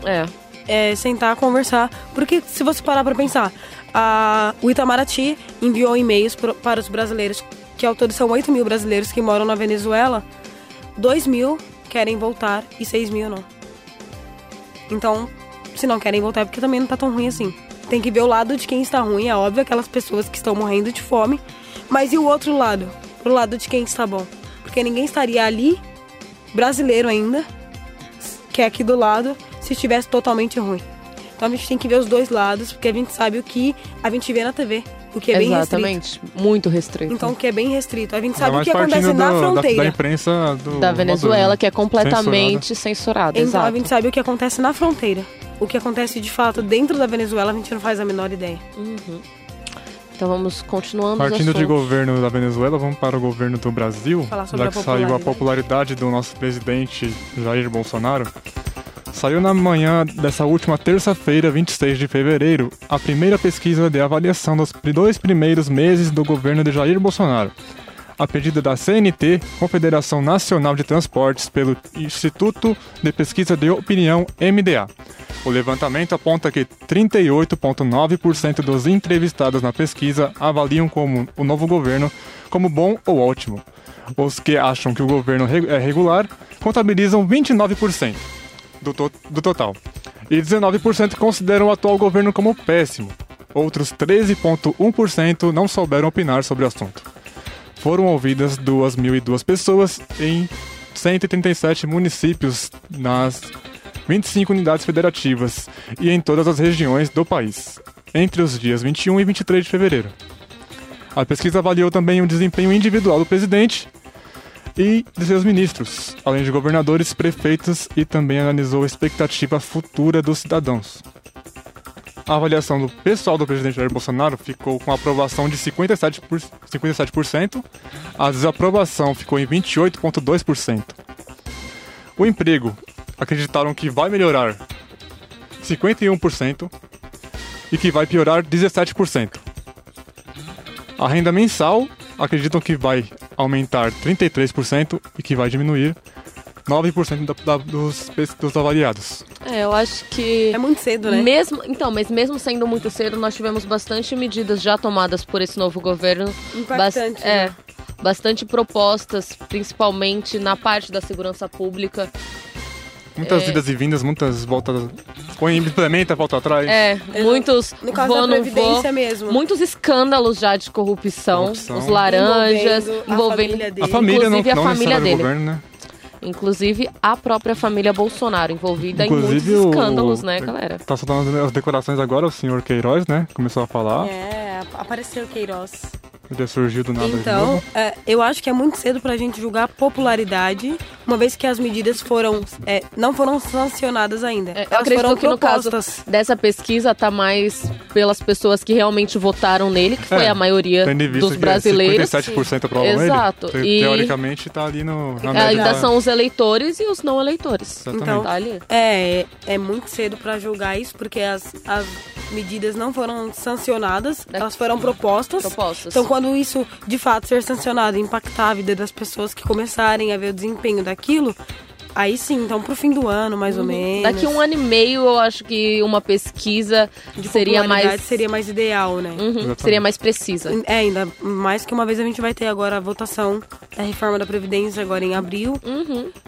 É. é, sentar, conversar. Porque se você parar pra pensar, a, o Itamaraty enviou e-mails pro- para os brasileiros, que ao todo são 8 mil brasileiros que moram na Venezuela, 2 mil querem voltar e 6 mil não. Então, se não querem voltar é porque também não tá tão ruim assim. Tem que ver o lado de quem está ruim, é óbvio, aquelas pessoas que estão morrendo de fome. Mas e o outro lado? Pro lado de quem está bom? Porque ninguém estaria ali, brasileiro ainda, que é aqui do lado, se estivesse totalmente ruim. Então a gente tem que ver os dois lados, porque a gente sabe o que a gente vê na TV, o que é bem restrito. Exatamente. Muito restrito. Então o que é bem restrito. A gente sabe o mais que acontece partindo na do- da- fronteira. Da, imprensa do da Venezuela, Maduro, que é completamente censurada. Então a exato. gente sabe o que acontece na fronteira. O que acontece de fato dentro da Venezuela, a gente não faz a menor ideia. Então vamos continuando. Partindo de governo da Venezuela, vamos para o governo do Brasil. Falar sobre Já a que saiu a popularidade do nosso presidente Jair Bolsonaro. Saiu na manhã dessa última terça-feira, 26 de fevereiro, a primeira pesquisa de avaliação dos dois primeiros meses do governo de Jair Bolsonaro. A pedido da CNT, Confederação Nacional de Transportes, pelo Instituto de Pesquisa de Opinião, MDA. O levantamento aponta que 38,9% dos entrevistados na pesquisa avaliam como o novo governo como bom ou ótimo. Os que acham que o governo é regular contabilizam 29% do, to- do total. E 19% consideram o atual governo como péssimo. Outros 13,1% não souberam opinar sobre o assunto. Foram ouvidas 2.002 pessoas em 137 municípios nas 25 unidades federativas e em todas as regiões do país, entre os dias 21 e 23 de fevereiro. A pesquisa avaliou também o desempenho individual do presidente e de seus ministros, além de governadores, prefeitos e também analisou a expectativa futura dos cidadãos. A avaliação do pessoal do presidente Jair Bolsonaro ficou com aprovação de 57%, por- 57%, a desaprovação ficou em 28,2%. O emprego, acreditaram que vai melhorar 51% e que vai piorar 17%. A renda mensal, acreditam que vai aumentar 33% e que vai diminuir 9% da, da, dos, dos avaliados. É, eu acho que. É muito cedo, né? Mesmo, então, mas mesmo sendo muito cedo, nós tivemos bastante medidas já tomadas por esse novo governo. Impactante, é, né? bastante propostas, principalmente na parte da segurança pública. Muitas É. idas e vindas, muitas voltas. Põe, implementa, volta atrás. É, muitos No caso vou, da Previdência mesmo. Muitos escândalos já de corrupção, Corrupção. os laranjas, Envolvendo a envolvendo, família dele. A família não, Inclusive a não família necessariamente o dele. governo, né? Inclusive a própria família Bolsonaro envolvida Inclusive, em o- muitos escândalos, né, galera? Tá soltando as decorações agora, o senhor Queiroz, né? Começou a falar. É, apareceu Queiroz. Ele surgiu do nada de Então, novo. é, eu acho que é muito cedo pra gente julgar a popularidade, uma vez que as medidas foram é, não foram sancionadas ainda. É, eu acredito foram que no caso propostas. dessa pesquisa tá mais pelas pessoas que realmente votaram nele, que foi É, a maioria dos é brasileiros. 57% aprovam ele. Exato, te- e- Teoricamente tá ali no, na média. Ainda da- são os eleitores e os não eleitores. Exatamente. Então, Tá ali. É, é muito cedo pra julgar isso, porque as, as medidas não foram sancionadas, elas foram propostas. Propostas. Então, quando isso de fato ser sancionado e impactar a vida das pessoas que começarem a ver o desempenho daquilo, aí sim, então pro fim do ano, mais ou menos. Uhum. Daqui um ano e meio, eu acho que uma pesquisa de seria mais, seria mais ideal, né? Uhum, seria mais precisa. É, ainda mais que uma vez a gente vai ter agora a votação da reforma da Previdência agora em abril.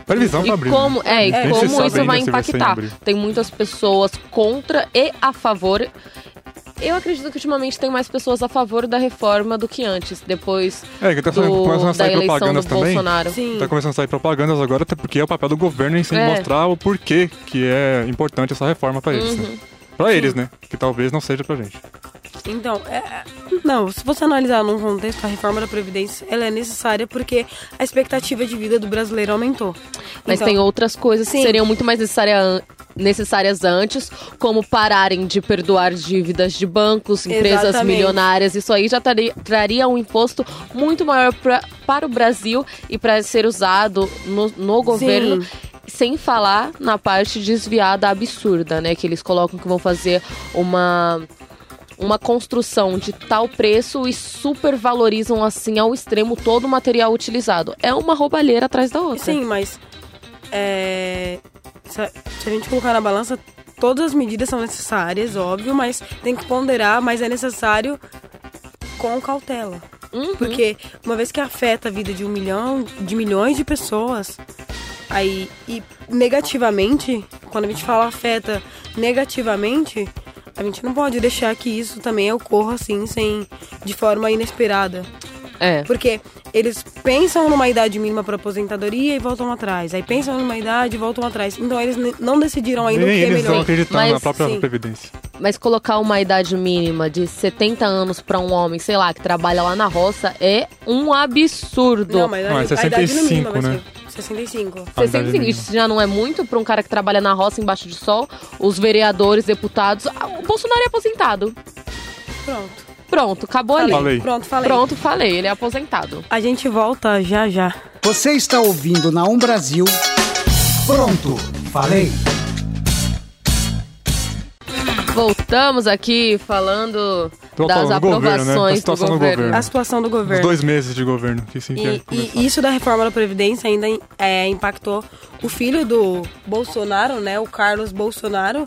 Previsão pra E abrir. como, é, e se como isso vai impactar? abril. Tem muitas pessoas contra e a favor. Eu acredito que ultimamente tem mais pessoas a favor da reforma do que antes, depois É, que tá do, começando a da sair eleição do propagandas também. Bolsonaro. Sim. Tá começando a sair propagandas agora, até porque é o papel do governo em si É. mostrar o porquê que é importante essa reforma pra eles. Uhum. Né? Pra eles, né? Que talvez não seja pra gente. Então, é, não, se você analisar num contexto, a reforma da Previdência ela é necessária porque a expectativa de vida do brasileiro aumentou. Mas Então, tem outras coisas que Sim. seriam muito mais necessária- necessárias antes, como pararem de perdoar dívidas de bancos, empresas Exatamente. milionárias. Isso aí já traria, traria um imposto muito maior pra, para o Brasil e para ser usado no, no governo. Sem falar na parte desviada absurda, né? Que eles colocam que vão fazer uma uma construção de tal preço e supervalorizam assim ao extremo todo o material utilizado. É uma roubalheira atrás da outra. Sim, mas é, se, a, gente colocar na balança, todas as medidas são necessárias, óbvio, mas tem que ponderar, mas é necessário com cautela. Uhum. Porque uma vez que afeta a vida de um milhão, de milhões de pessoas, aí e negativamente, quando a gente fala afeta negativamente, a gente não pode deixar que isso também ocorra assim, sem de forma inesperada. É. Porque eles pensam numa idade mínima para aposentadoria e voltam atrás. Aí pensam numa idade e voltam atrás. Então eles não decidiram ainda Nem o que é eles estão melhor. acreditando Mas, na própria sim. Previdência. Mas colocar uma idade mínima de 70 anos pra um homem, sei lá, que trabalha lá na roça, é um absurdo. Não, mas, a- Não, é a idade no mínimo 65, vai né? ser 65. A idade 65, mínima. isso já não é muito pra um cara que trabalha na roça embaixo de sol, os vereadores, deputados. Ah, O Bolsonaro é aposentado. Pronto. Pronto, acabou ali. Falei. Pronto, falei. Pronto, falei. Ele é aposentado. A gente volta já já. Você está ouvindo na Um Brasil. Pronto, falei. Voltamos aqui falando Tô das falando do governo, né? Da aprovações do situação do governo. governo. A situação do Os governo. dois meses de governo que sim E, e isso da reforma da Previdência ainda é, impactou o filho do Bolsonaro, né? O Carlos Bolsonaro.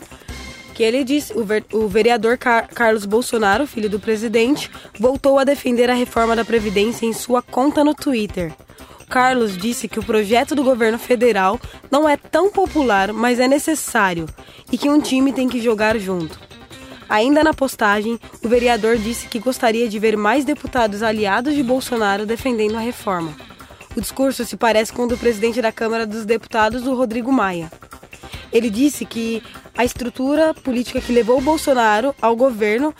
Que ele disse, o, ver- o vereador Car- Carlos Bolsonaro, filho do presidente, voltou a defender a reforma da Previdência em sua conta no Twitter. Carlos disse que o projeto do governo federal não é tão popular, mas é necessário e que um time tem que jogar junto. Ainda na postagem, o vereador disse que gostaria de ver mais deputados aliados de Bolsonaro defendendo a reforma. O discurso se parece com o do presidente da Câmara dos Deputados, o Rodrigo Maia. Ele disse que a estrutura política que levou o Bolsonaro ao governo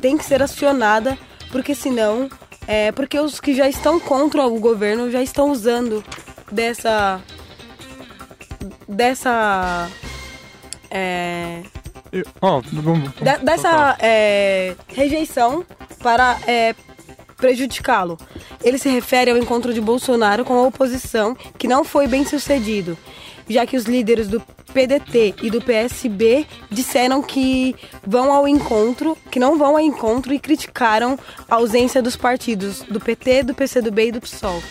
tem que ser acionada, porque senão, é, porque os que já estão contra o governo já estão usando dessa dessa é, Eu- vamos. de- dessa é, rejeição para é, prejudicá-lo. Ele se refere ao encontro de Bolsonaro com a oposição, que não foi bem sucedido, já que os líderes do PDT e do PSB disseram que vão ao encontro, que não vão ao encontro e criticaram a ausência dos partidos do PT, do PCdoB e do PSOL.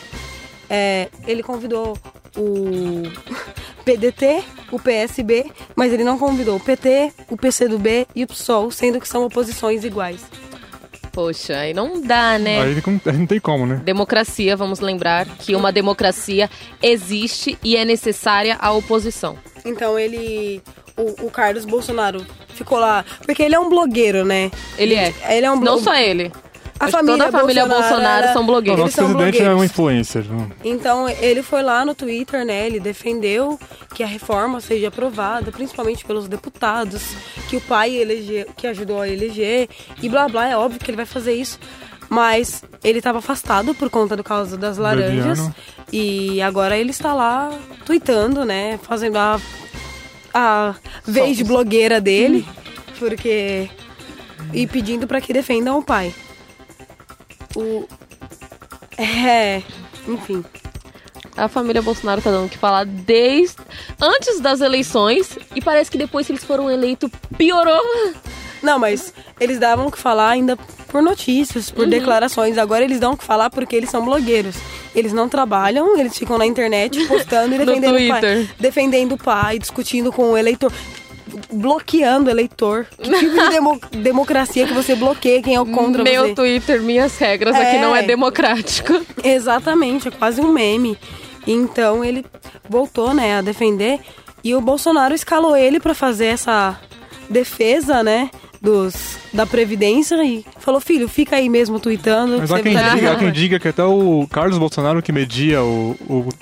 É, ele convidou o PDT, o PSB, mas ele não convidou o PT, o PCdoB e o PSOL, sendo que são oposições iguais. Poxa, aí não dá, né? Aí não, não tem como, né? Democracia, vamos lembrar que uma democracia existe e é necessária a oposição. Então ele, o, o Carlos Bolsonaro ficou lá, porque ele é um blogueiro, né? Ele é. Ele é um Não blo- só ele. A Acho família toda a família Bolsonaro Bolsonaro era- são O blogueiros. Eles nosso presidente é um influencer. não. Então ele foi lá no Twitter, né? Ele defendeu que a reforma seja aprovada, principalmente pelos deputados, que o pai elege, que ajudou a eleger e blá blá. É óbvio que ele vai fazer isso. Mas ele estava afastado por conta do caso das laranjas. Bebiano. E agora ele está lá tweetando, né? Fazendo a, a vez de blogueira dele. Porque. E pedindo para que defendam o pai. O. É. Enfim. A família Bolsonaro tá dando o que falar desde antes das eleições e parece que depois que eles foram eleitos piorou. Não, mas eles davam o que falar ainda por notícias, por declarações. Agora eles dão o que falar porque eles são blogueiros. Eles não trabalham, eles ficam na internet postando e defendendo o pai. Defendendo o pai, discutindo com o eleitor. Bloqueando eleitor. Que tipo de demo- democracia que você bloqueia quem é o contra Meu você? Twitter, minhas regras, aqui É. não é democrático. Exatamente, é quase um meme. Então ele voltou, né, a defender e o Bolsonaro escalou ele pra fazer essa defesa, né, dos da previdência e falou: "Filho, fica aí mesmo tweetando". Mas há quem, tá diga, há ligado?" quem diga que até o Carlos Bolsonaro que media o,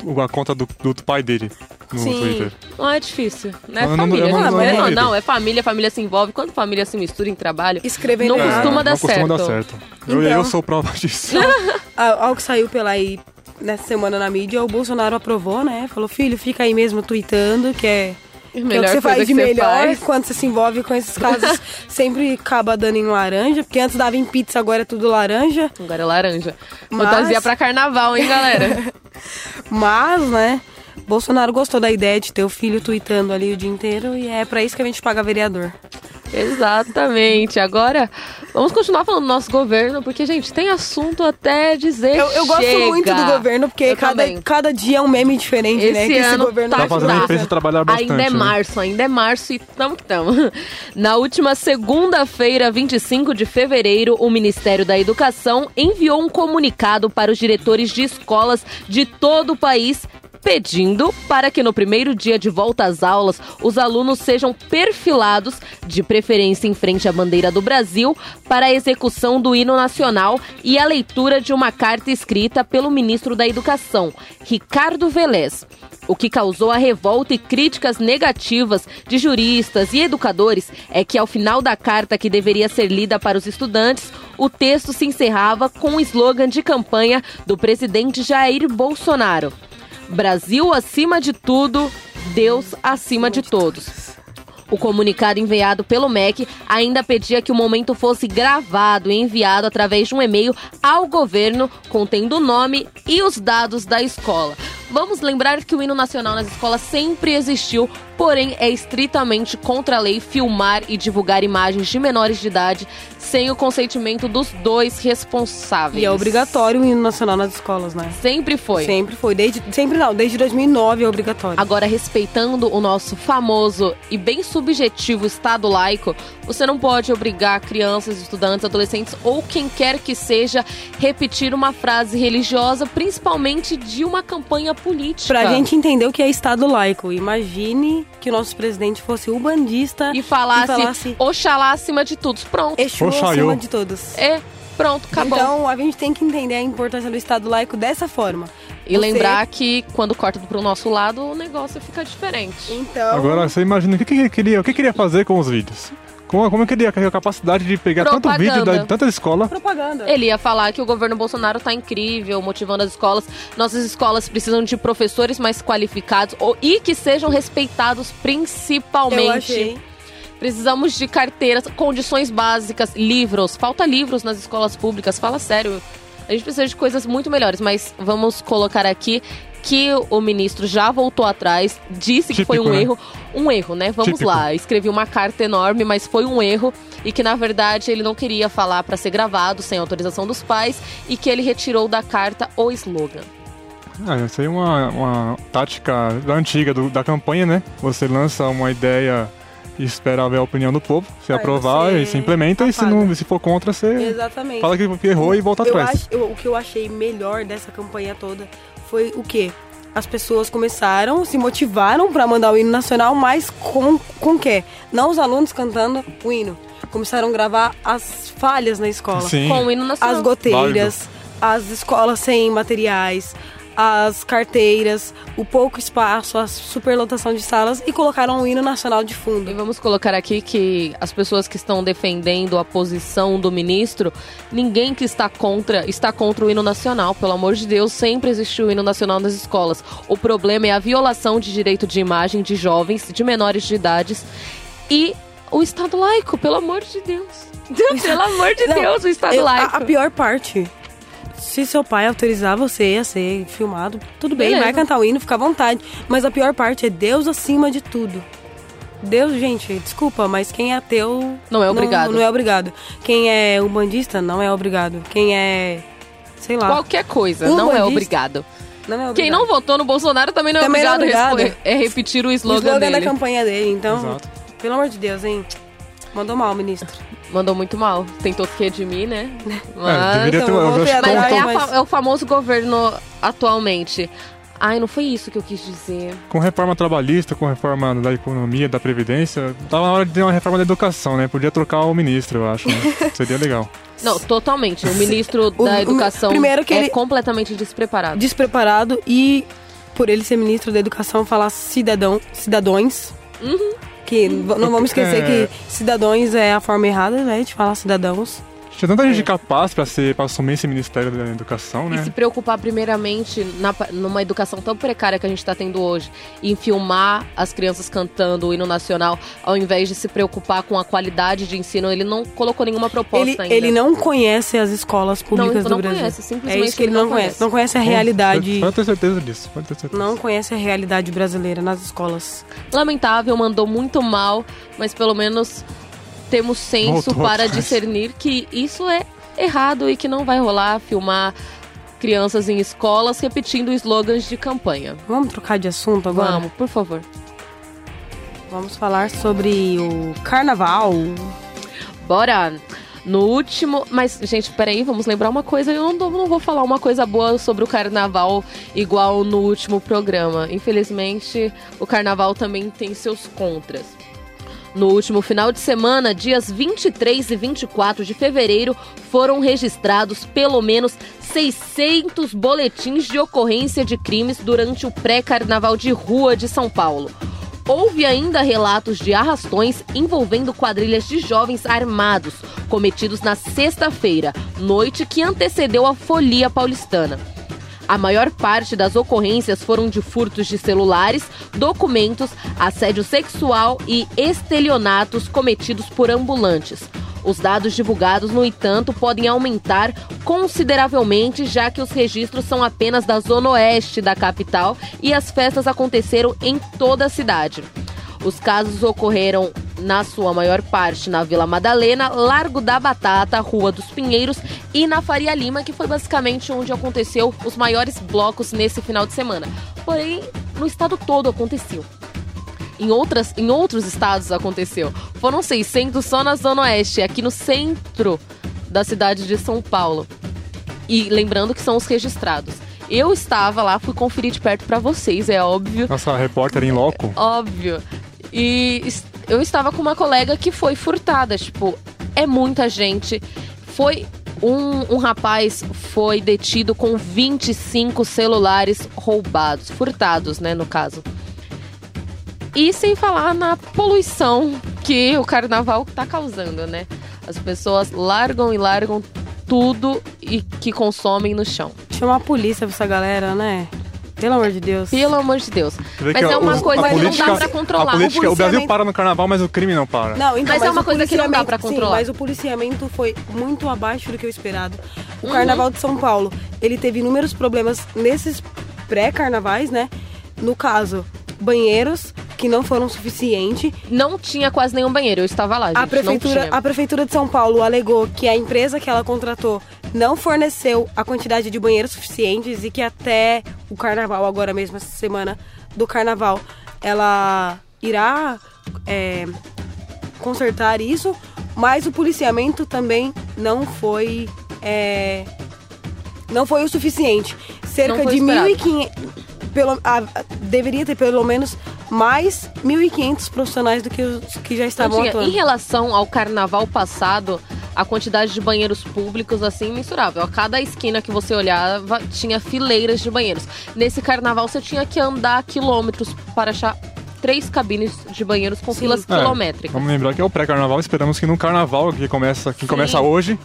o- a conta do, do pai dele no Sim. Twitter. Não é difícil, né? Eu não- família. não- não, eu não não, duvido. não, é família, família se envolve. Quando família se mistura em trabalho, Escrevendo não errado. costuma dar não costuma dar certo. certo. Eu, Então- eu sou prova disso. Ao que saiu pela aí nessa semana na mídia, o Bolsonaro aprovou, né? Falou: "Filho, fica aí mesmo tweetando, que é que é o Melhor que você faz de melhor faz. quando você se envolve com esses casos, sempre acaba dando em laranja, porque antes dava em pizza, agora é tudo laranja. Agora é laranja. Mas- Fantasia pra carnaval, hein, galera? Mas, né, Bolsonaro gostou da ideia de ter o filho tweetando ali o dia inteiro e é pra isso que a gente paga vereador. Exatamente. Agora, vamos continuar falando do nosso governo, porque, gente, tem assunto até dizer Eu, eu gosto muito do governo, porque Eu cada, também. cada dia é um meme diferente, Esse né? Que esse ano governo tá Tá fazendo a imprensa trabalhar bastante. Ainda é né? março, ainda é março e tamo que tamo. Na última segunda-feira, 25 de fevereiro, o Ministério da Educação enviou um comunicado para os diretores de escolas de todo o país pedindo para que no primeiro dia de volta às aulas os alunos sejam perfilados, de preferência em frente à bandeira do Brasil, para a execução do hino nacional e a leitura de uma carta escrita pelo ministro da Educação, Ricardo Velez. O que causou a revolta e críticas negativas de juristas e educadores é que, ao final da carta que deveria ser lida para os estudantes, o texto se encerrava com o slogan de campanha do presidente Jair Bolsonaro: Brasil acima de tudo, Deus acima de todos. O comunicado enviado pelo MEC ainda pedia que o momento fosse gravado e enviado através de um e-mail ao governo contendo o nome e os dados da escola. Vamos lembrar que o hino nacional nas escolas sempre existiu, porém é estritamente contra a lei filmar e divulgar imagens de menores de idade sem o consentimento dos dois responsáveis. E é obrigatório o hino nacional nas escolas, né? Sempre foi. Sempre foi. Desde, sempre não, desde 2009 é obrigatório. Agora, respeitando o nosso famoso e bem subjetivo Estado laico, você não pode obrigar crianças, estudantes, adolescentes ou quem quer que seja repetir uma frase religiosa, principalmente de uma campanha política. Pra gente entender o que é Estado laico, imagine que o nosso presidente fosse o bandista E falasse, e falasse Oxalá acima de tudo. Pronto. Exu Oxaiô. acima de todos. É, pronto, acabou. Então a gente tem que entender a importância do Estado laico dessa forma. e Você- lembrar que quando corta pro nosso lado, o negócio fica diferente. Então. Agora você imagina o que, que ele queria, o que queria fazer com os vídeos? Como, como que ele ia ter a capacidade de pegar tanto vídeo Propaganda. da tanta escola? Propaganda. Ele ia falar que o governo Bolsonaro tá incrível, motivando as escolas. Nossas escolas precisam de professores mais qualificados ou- e que sejam respeitados principalmente. Eu achei. Precisamos de carteiras, condições básicas, livros. Falta livros nas escolas públicas, fala sério. A gente precisa de coisas muito melhores, mas vamos colocar aqui que o ministro já voltou atrás, disse que foi Típico, um né? erro. Um erro, né? Vamos Típico. lá. Escrevi uma carta enorme, mas foi um erro e que na verdade ele não queria falar para ser gravado sem autorização dos pais e que ele retirou da carta o slogan. Ah, isso aí é uma, uma tática da antiga do- da campanha, né? Você lança uma ideia e espera ver a opinião do povo. Se Aí aprovar, você e se implementa, e se, não, se for contra, você Exatamente. fala que errou e volta eu atrás. acho- eu- o que eu achei melhor dessa campanha toda foi o quê? As pessoas começaram, se motivaram pra mandar o hino nacional, mas com com o quê? Não os alunos cantando o hino. Começaram a gravar as falhas na escola. Sim. Com o hino nacional. As goteiras, as escolas sem materiais, as carteiras, o pouco espaço, a superlotação de salas e colocaram o hino nacional de E fundo. vamos colocar aqui que as pessoas que estão defendendo a posição do ministro, ninguém que está contra está contra o hino nacional. Pelo amor de Deus, sempre existiu o hino nacional nas escolas. O problema é a violação de direito de imagem de jovens, de menores de idades e o Estado laico, pelo amor de Deus. pelo amor de Não, Deus, o Estado eu- a- laico. A, pior parte. Se seu pai autorizar você a ser filmado, tudo bem, Beleza. vai cantar o hino, fica à vontade. Mas a pior parte é Deus acima de tudo. Deus, gente, desculpa, mas quem é ateu. Não é obrigado. Não, é obrigado. Quem é umbandista, não é obrigado. Quem é. Sei lá. Qualquer coisa, Um não é obrigado. Não é obrigado. Quem não votou no Bolsonaro também não é Também não é obrigado, obrigado. é repetir o O slogan, slogan dele. da campanha dele, então. Exato. Pelo amor de Deus, hein? Mandou mal, ministro. Mandou muito mal. Tentou se redimir, né? É, deveria ter então, eu acho que Mas é, mas- é o famoso governo atualmente. Ai, não foi isso que eu quis dizer. Com reforma trabalhista, com reforma da economia, da previdência, tava na hora de ter uma reforma da educação, né? Podia trocar o ministro, eu acho. Né? Seria legal. Não, totalmente. O ministro O- da o- Educação primeiro que é ele- completamente despreparado. Despreparado e, por ele ser ministro da educação, falar cidadão, cidadões. Que não vamos esquecer É. que cidadãos é a forma errada, né? De falar cidadãos. Tinha tanta gente capaz pra, ser, pra assumir esse Ministério da Educação, E né? se preocupar primeiramente na, numa educação tão precária que a gente está tendo hoje, em filmar as crianças cantando o hino nacional, ao invés de se preocupar com a qualidade de ensino, ele não colocou nenhuma proposta Ele, ainda. ele não conhece as escolas públicas não do Brasil. conhece, simplesmente é isso que ele ele não, não conhece. conhece. Não conhece a realidade. Pode ter certeza disso, pode ter certeza. Não conhece a realidade brasileira nas escolas. Lamentável, mandou muito mal, mas pelo menos temos senso Voltou para discernir que isso é errado e que não vai rolar filmar crianças em escolas repetindo slogans de campanha. Vamos trocar de assunto agora? Vamos, por favor. Vamos falar sobre o carnaval. Bora! No último. Mas, gente, peraí, vamos lembrar uma coisa. Eu não, não vou falar uma coisa boa sobre o carnaval igual no último programa. Infelizmente, o carnaval também tem seus contras. No último final de semana, dias 23 e 24 de fevereiro, foram registrados pelo menos 600 boletins de ocorrência de crimes durante o pré-carnaval de rua de São Paulo. Houve ainda relatos de arrastões envolvendo quadrilhas de jovens armados, cometidos na sexta-feira, noite que antecedeu a folia paulistana. A maior parte das ocorrências foram de furtos de celulares, documentos, assédio sexual e estelionatos cometidos por ambulantes. Os dados divulgados, no entanto, podem aumentar consideravelmente, já que os registros são apenas da zona oeste da capital e as festas aconteceram em toda a cidade. Os casos ocorreram, na sua maior parte, na Vila Madalena, Largo da Batata, Rua dos Pinheiros e na Faria Lima, que foi basicamente onde aconteceu os maiores blocos nesse final de semana. Porém, no estado todo aconteceu. Em, outras, em outros estados aconteceu. Foram 600 só na Zona Oeste, aqui no centro da cidade de São Paulo. E lembrando que são os registrados. Eu estava lá, fui conferir de perto para vocês, é óbvio. Nossa, repórter em loco. Óbvio. E eu estava com uma colega que foi furtada. Tipo, é muita gente. Foi. Um, um rapaz foi detido com 25 celulares roubados, furtados, né, no caso. E sem falar na poluição que o carnaval tá causando, né? As pessoas largam e largam tudo e que consomem no chão. Chamar a polícia pra essa galera, né? Pelo amor de Deus. Pelo amor de Deus. Mas é uma os- coisa a que não política- dá pra controlar. A política, o, Brasil policiamento- para no carnaval, mas o crime não para. Não, então, Mas é uma o coisa que não dá pra controlar. Sim, mas o policiamento foi muito abaixo do que o esperado. O Uhum. Carnaval de São Paulo, ele teve inúmeros problemas nesses pré-carnavais, né? No caso, banheiros que não foram suficientes. Não tinha quase nenhum banheiro. Eu estava lá, gente. A prefeitura, a prefeitura de São Paulo alegou que a empresa que ela contratou não forneceu a quantidade de banheiros suficientes e que até o carnaval, agora mesmo, essa semana do carnaval, ela irá é, consertar isso, mas o policiamento também não foi. é, não foi o suficiente. Cerca foi de esperado. 1.500. Pelo, a- deveria ter pelo menos mais 1.500 profissionais do que os que já estavam tinha. atuando. Em relação ao carnaval passado, a quantidade de banheiros públicos, assim, mensurável. A cada esquina que você olhava, tinha fileiras de banheiros. Nesse carnaval, você tinha que andar quilômetros para achar três cabines de banheiros com filas É, quilométricas. Vamos lembrar que é o pré-carnaval. Esperamos que no carnaval, que começa, que Sim. começa hoje,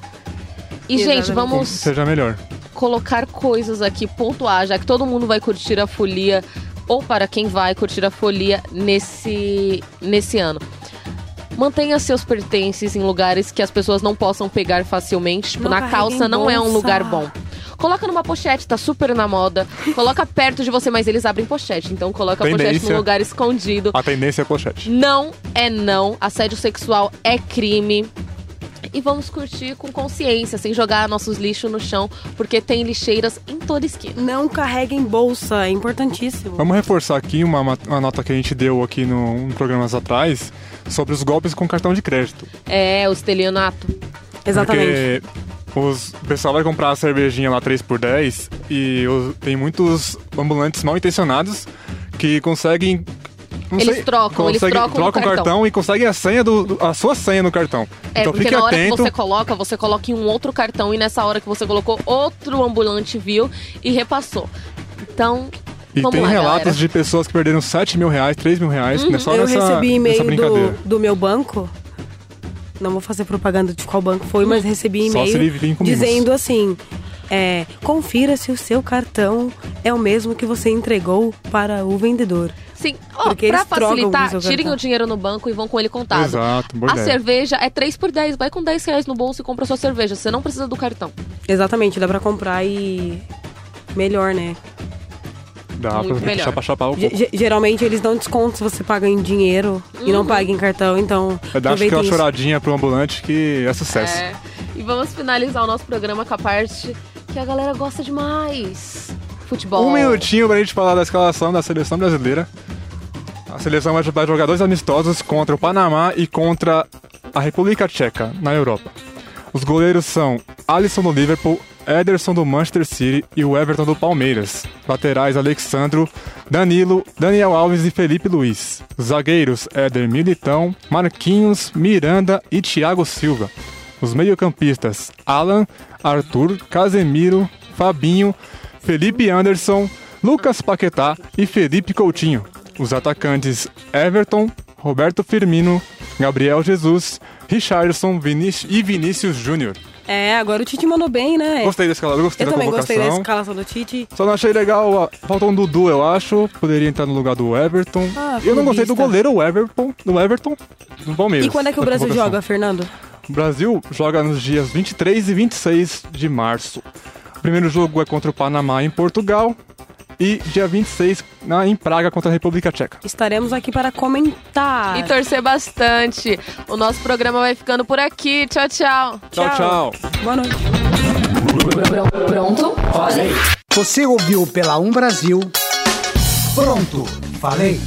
E, gente, vamos seja melhor. colocar coisas aqui, pontuar, já que todo mundo vai curtir a folia, ou para quem vai curtir a folia nesse, nesse ano. Mantenha seus pertences em lugares que as pessoas não possam pegar facilmente. Tipo, Não na calça não é um bolsa. lugar bom. Coloca numa pochete, tá super na moda. Coloca perto de você, mas eles abrem pochete. Então coloca a pochete Tendência. num lugar escondido. A tendência é pochete. Não é não. Assédio sexual é crime. E vamos curtir com consciência, sem jogar nossos lixos no chão, porque tem lixeiras em toda esquina. Não carreguem bolsa, é importantíssimo. Vamos reforçar aqui uma, ma- uma nota que a gente deu aqui no, em programas atrás sobre os golpes com cartão de crédito. É, o estelionato. Exatamente. Porque os, o pessoal vai comprar a cervejinha lá 3 por 10 e os- tem muitos ambulantes mal intencionados que conseguem. Não Eles trocam, eles conseguem- trocam o cartão. cartão e conseguem a senha do, do- a sua senha no cartão. É, então porque fique na hora atento. que você coloca, você coloca em um outro cartão e nessa hora que você colocou, outro ambulante viu e repassou. Então, E vamos tem lá, relatos galera. Uhum. de pessoas que perderam 7 mil reais, 3 mil reais, né, só Eu nessa, recebi e-mail brincadeira. do, do meu banco. Não vou fazer propaganda de qual banco foi, mas recebi se ele e-mail dizendo assim: é, confira se o seu cartão é o mesmo que você entregou para o vendedor. Sim, Porque pra facilitar, tirem o dinheiro no banco e vão com ele contado. Exato, boa A ideia. cerveja é 3 por 10, vai com 10 reais no bolso e compra sua cerveja. Você não precisa do cartão. Exatamente, dá pra comprar e. Melhor, né? Dá Muito pra melhor. chapa chapar o ge- geralmente eles dão desconto se você paga em dinheiro e Uhum. não paga em cartão, então. É dar aproveitem aquela isso. choradinha pro ambulante que é sucesso. É. E vamos finalizar o nosso programa com a parte que a galera gosta demais. Futebol. Um minutinho pra gente falar da escalação da seleção brasileira. A seleção vai jogar dois amistosos contra o Panamá e contra a República Tcheca, na Europa. Os goleiros são Alisson do Liverpool, Ederson do Manchester City e o Everton do Palmeiras. Laterais Alexandro, Danilo, Daniel Alves e Felipe Luiz. Zagueiros Éder Militão, Marquinhos, Miranda e Thiago Silva. Os meio-campistas Alan, Arthur, Casemiro, Fabinho, Felipe Anderson, Lucas Paquetá e Felipe Coutinho. Os atacantes Everton, Roberto Firmino, Gabriel Jesus, Richardson Viníci- e Vinícius Júnior. É, agora o Tite mandou bem, né? Gostei da escalada, gostei Eu da também convocação. gostei da escalação do Tite. Só não achei legal, a- faltou um Dudu, eu acho. Poderia entrar no lugar do Everton. Ah, eu não gostei do goleiro Everton, do Everton, do Palmeiras. E quando é que o Brasil convocação. joga, Fernando? O Brasil joga nos dias 23 e 26 de março. O primeiro jogo é contra o Panamá em Portugal. E dia 26 na, em Praga contra a República Tcheca. Estaremos aqui para comentar. E torcer bastante. O nosso programa vai ficando por aqui. Tchau, tchau. Tchau, tchau. Boa noite. Pronto? Falei. Você ouviu pela Um Brasil. Pronto, falei.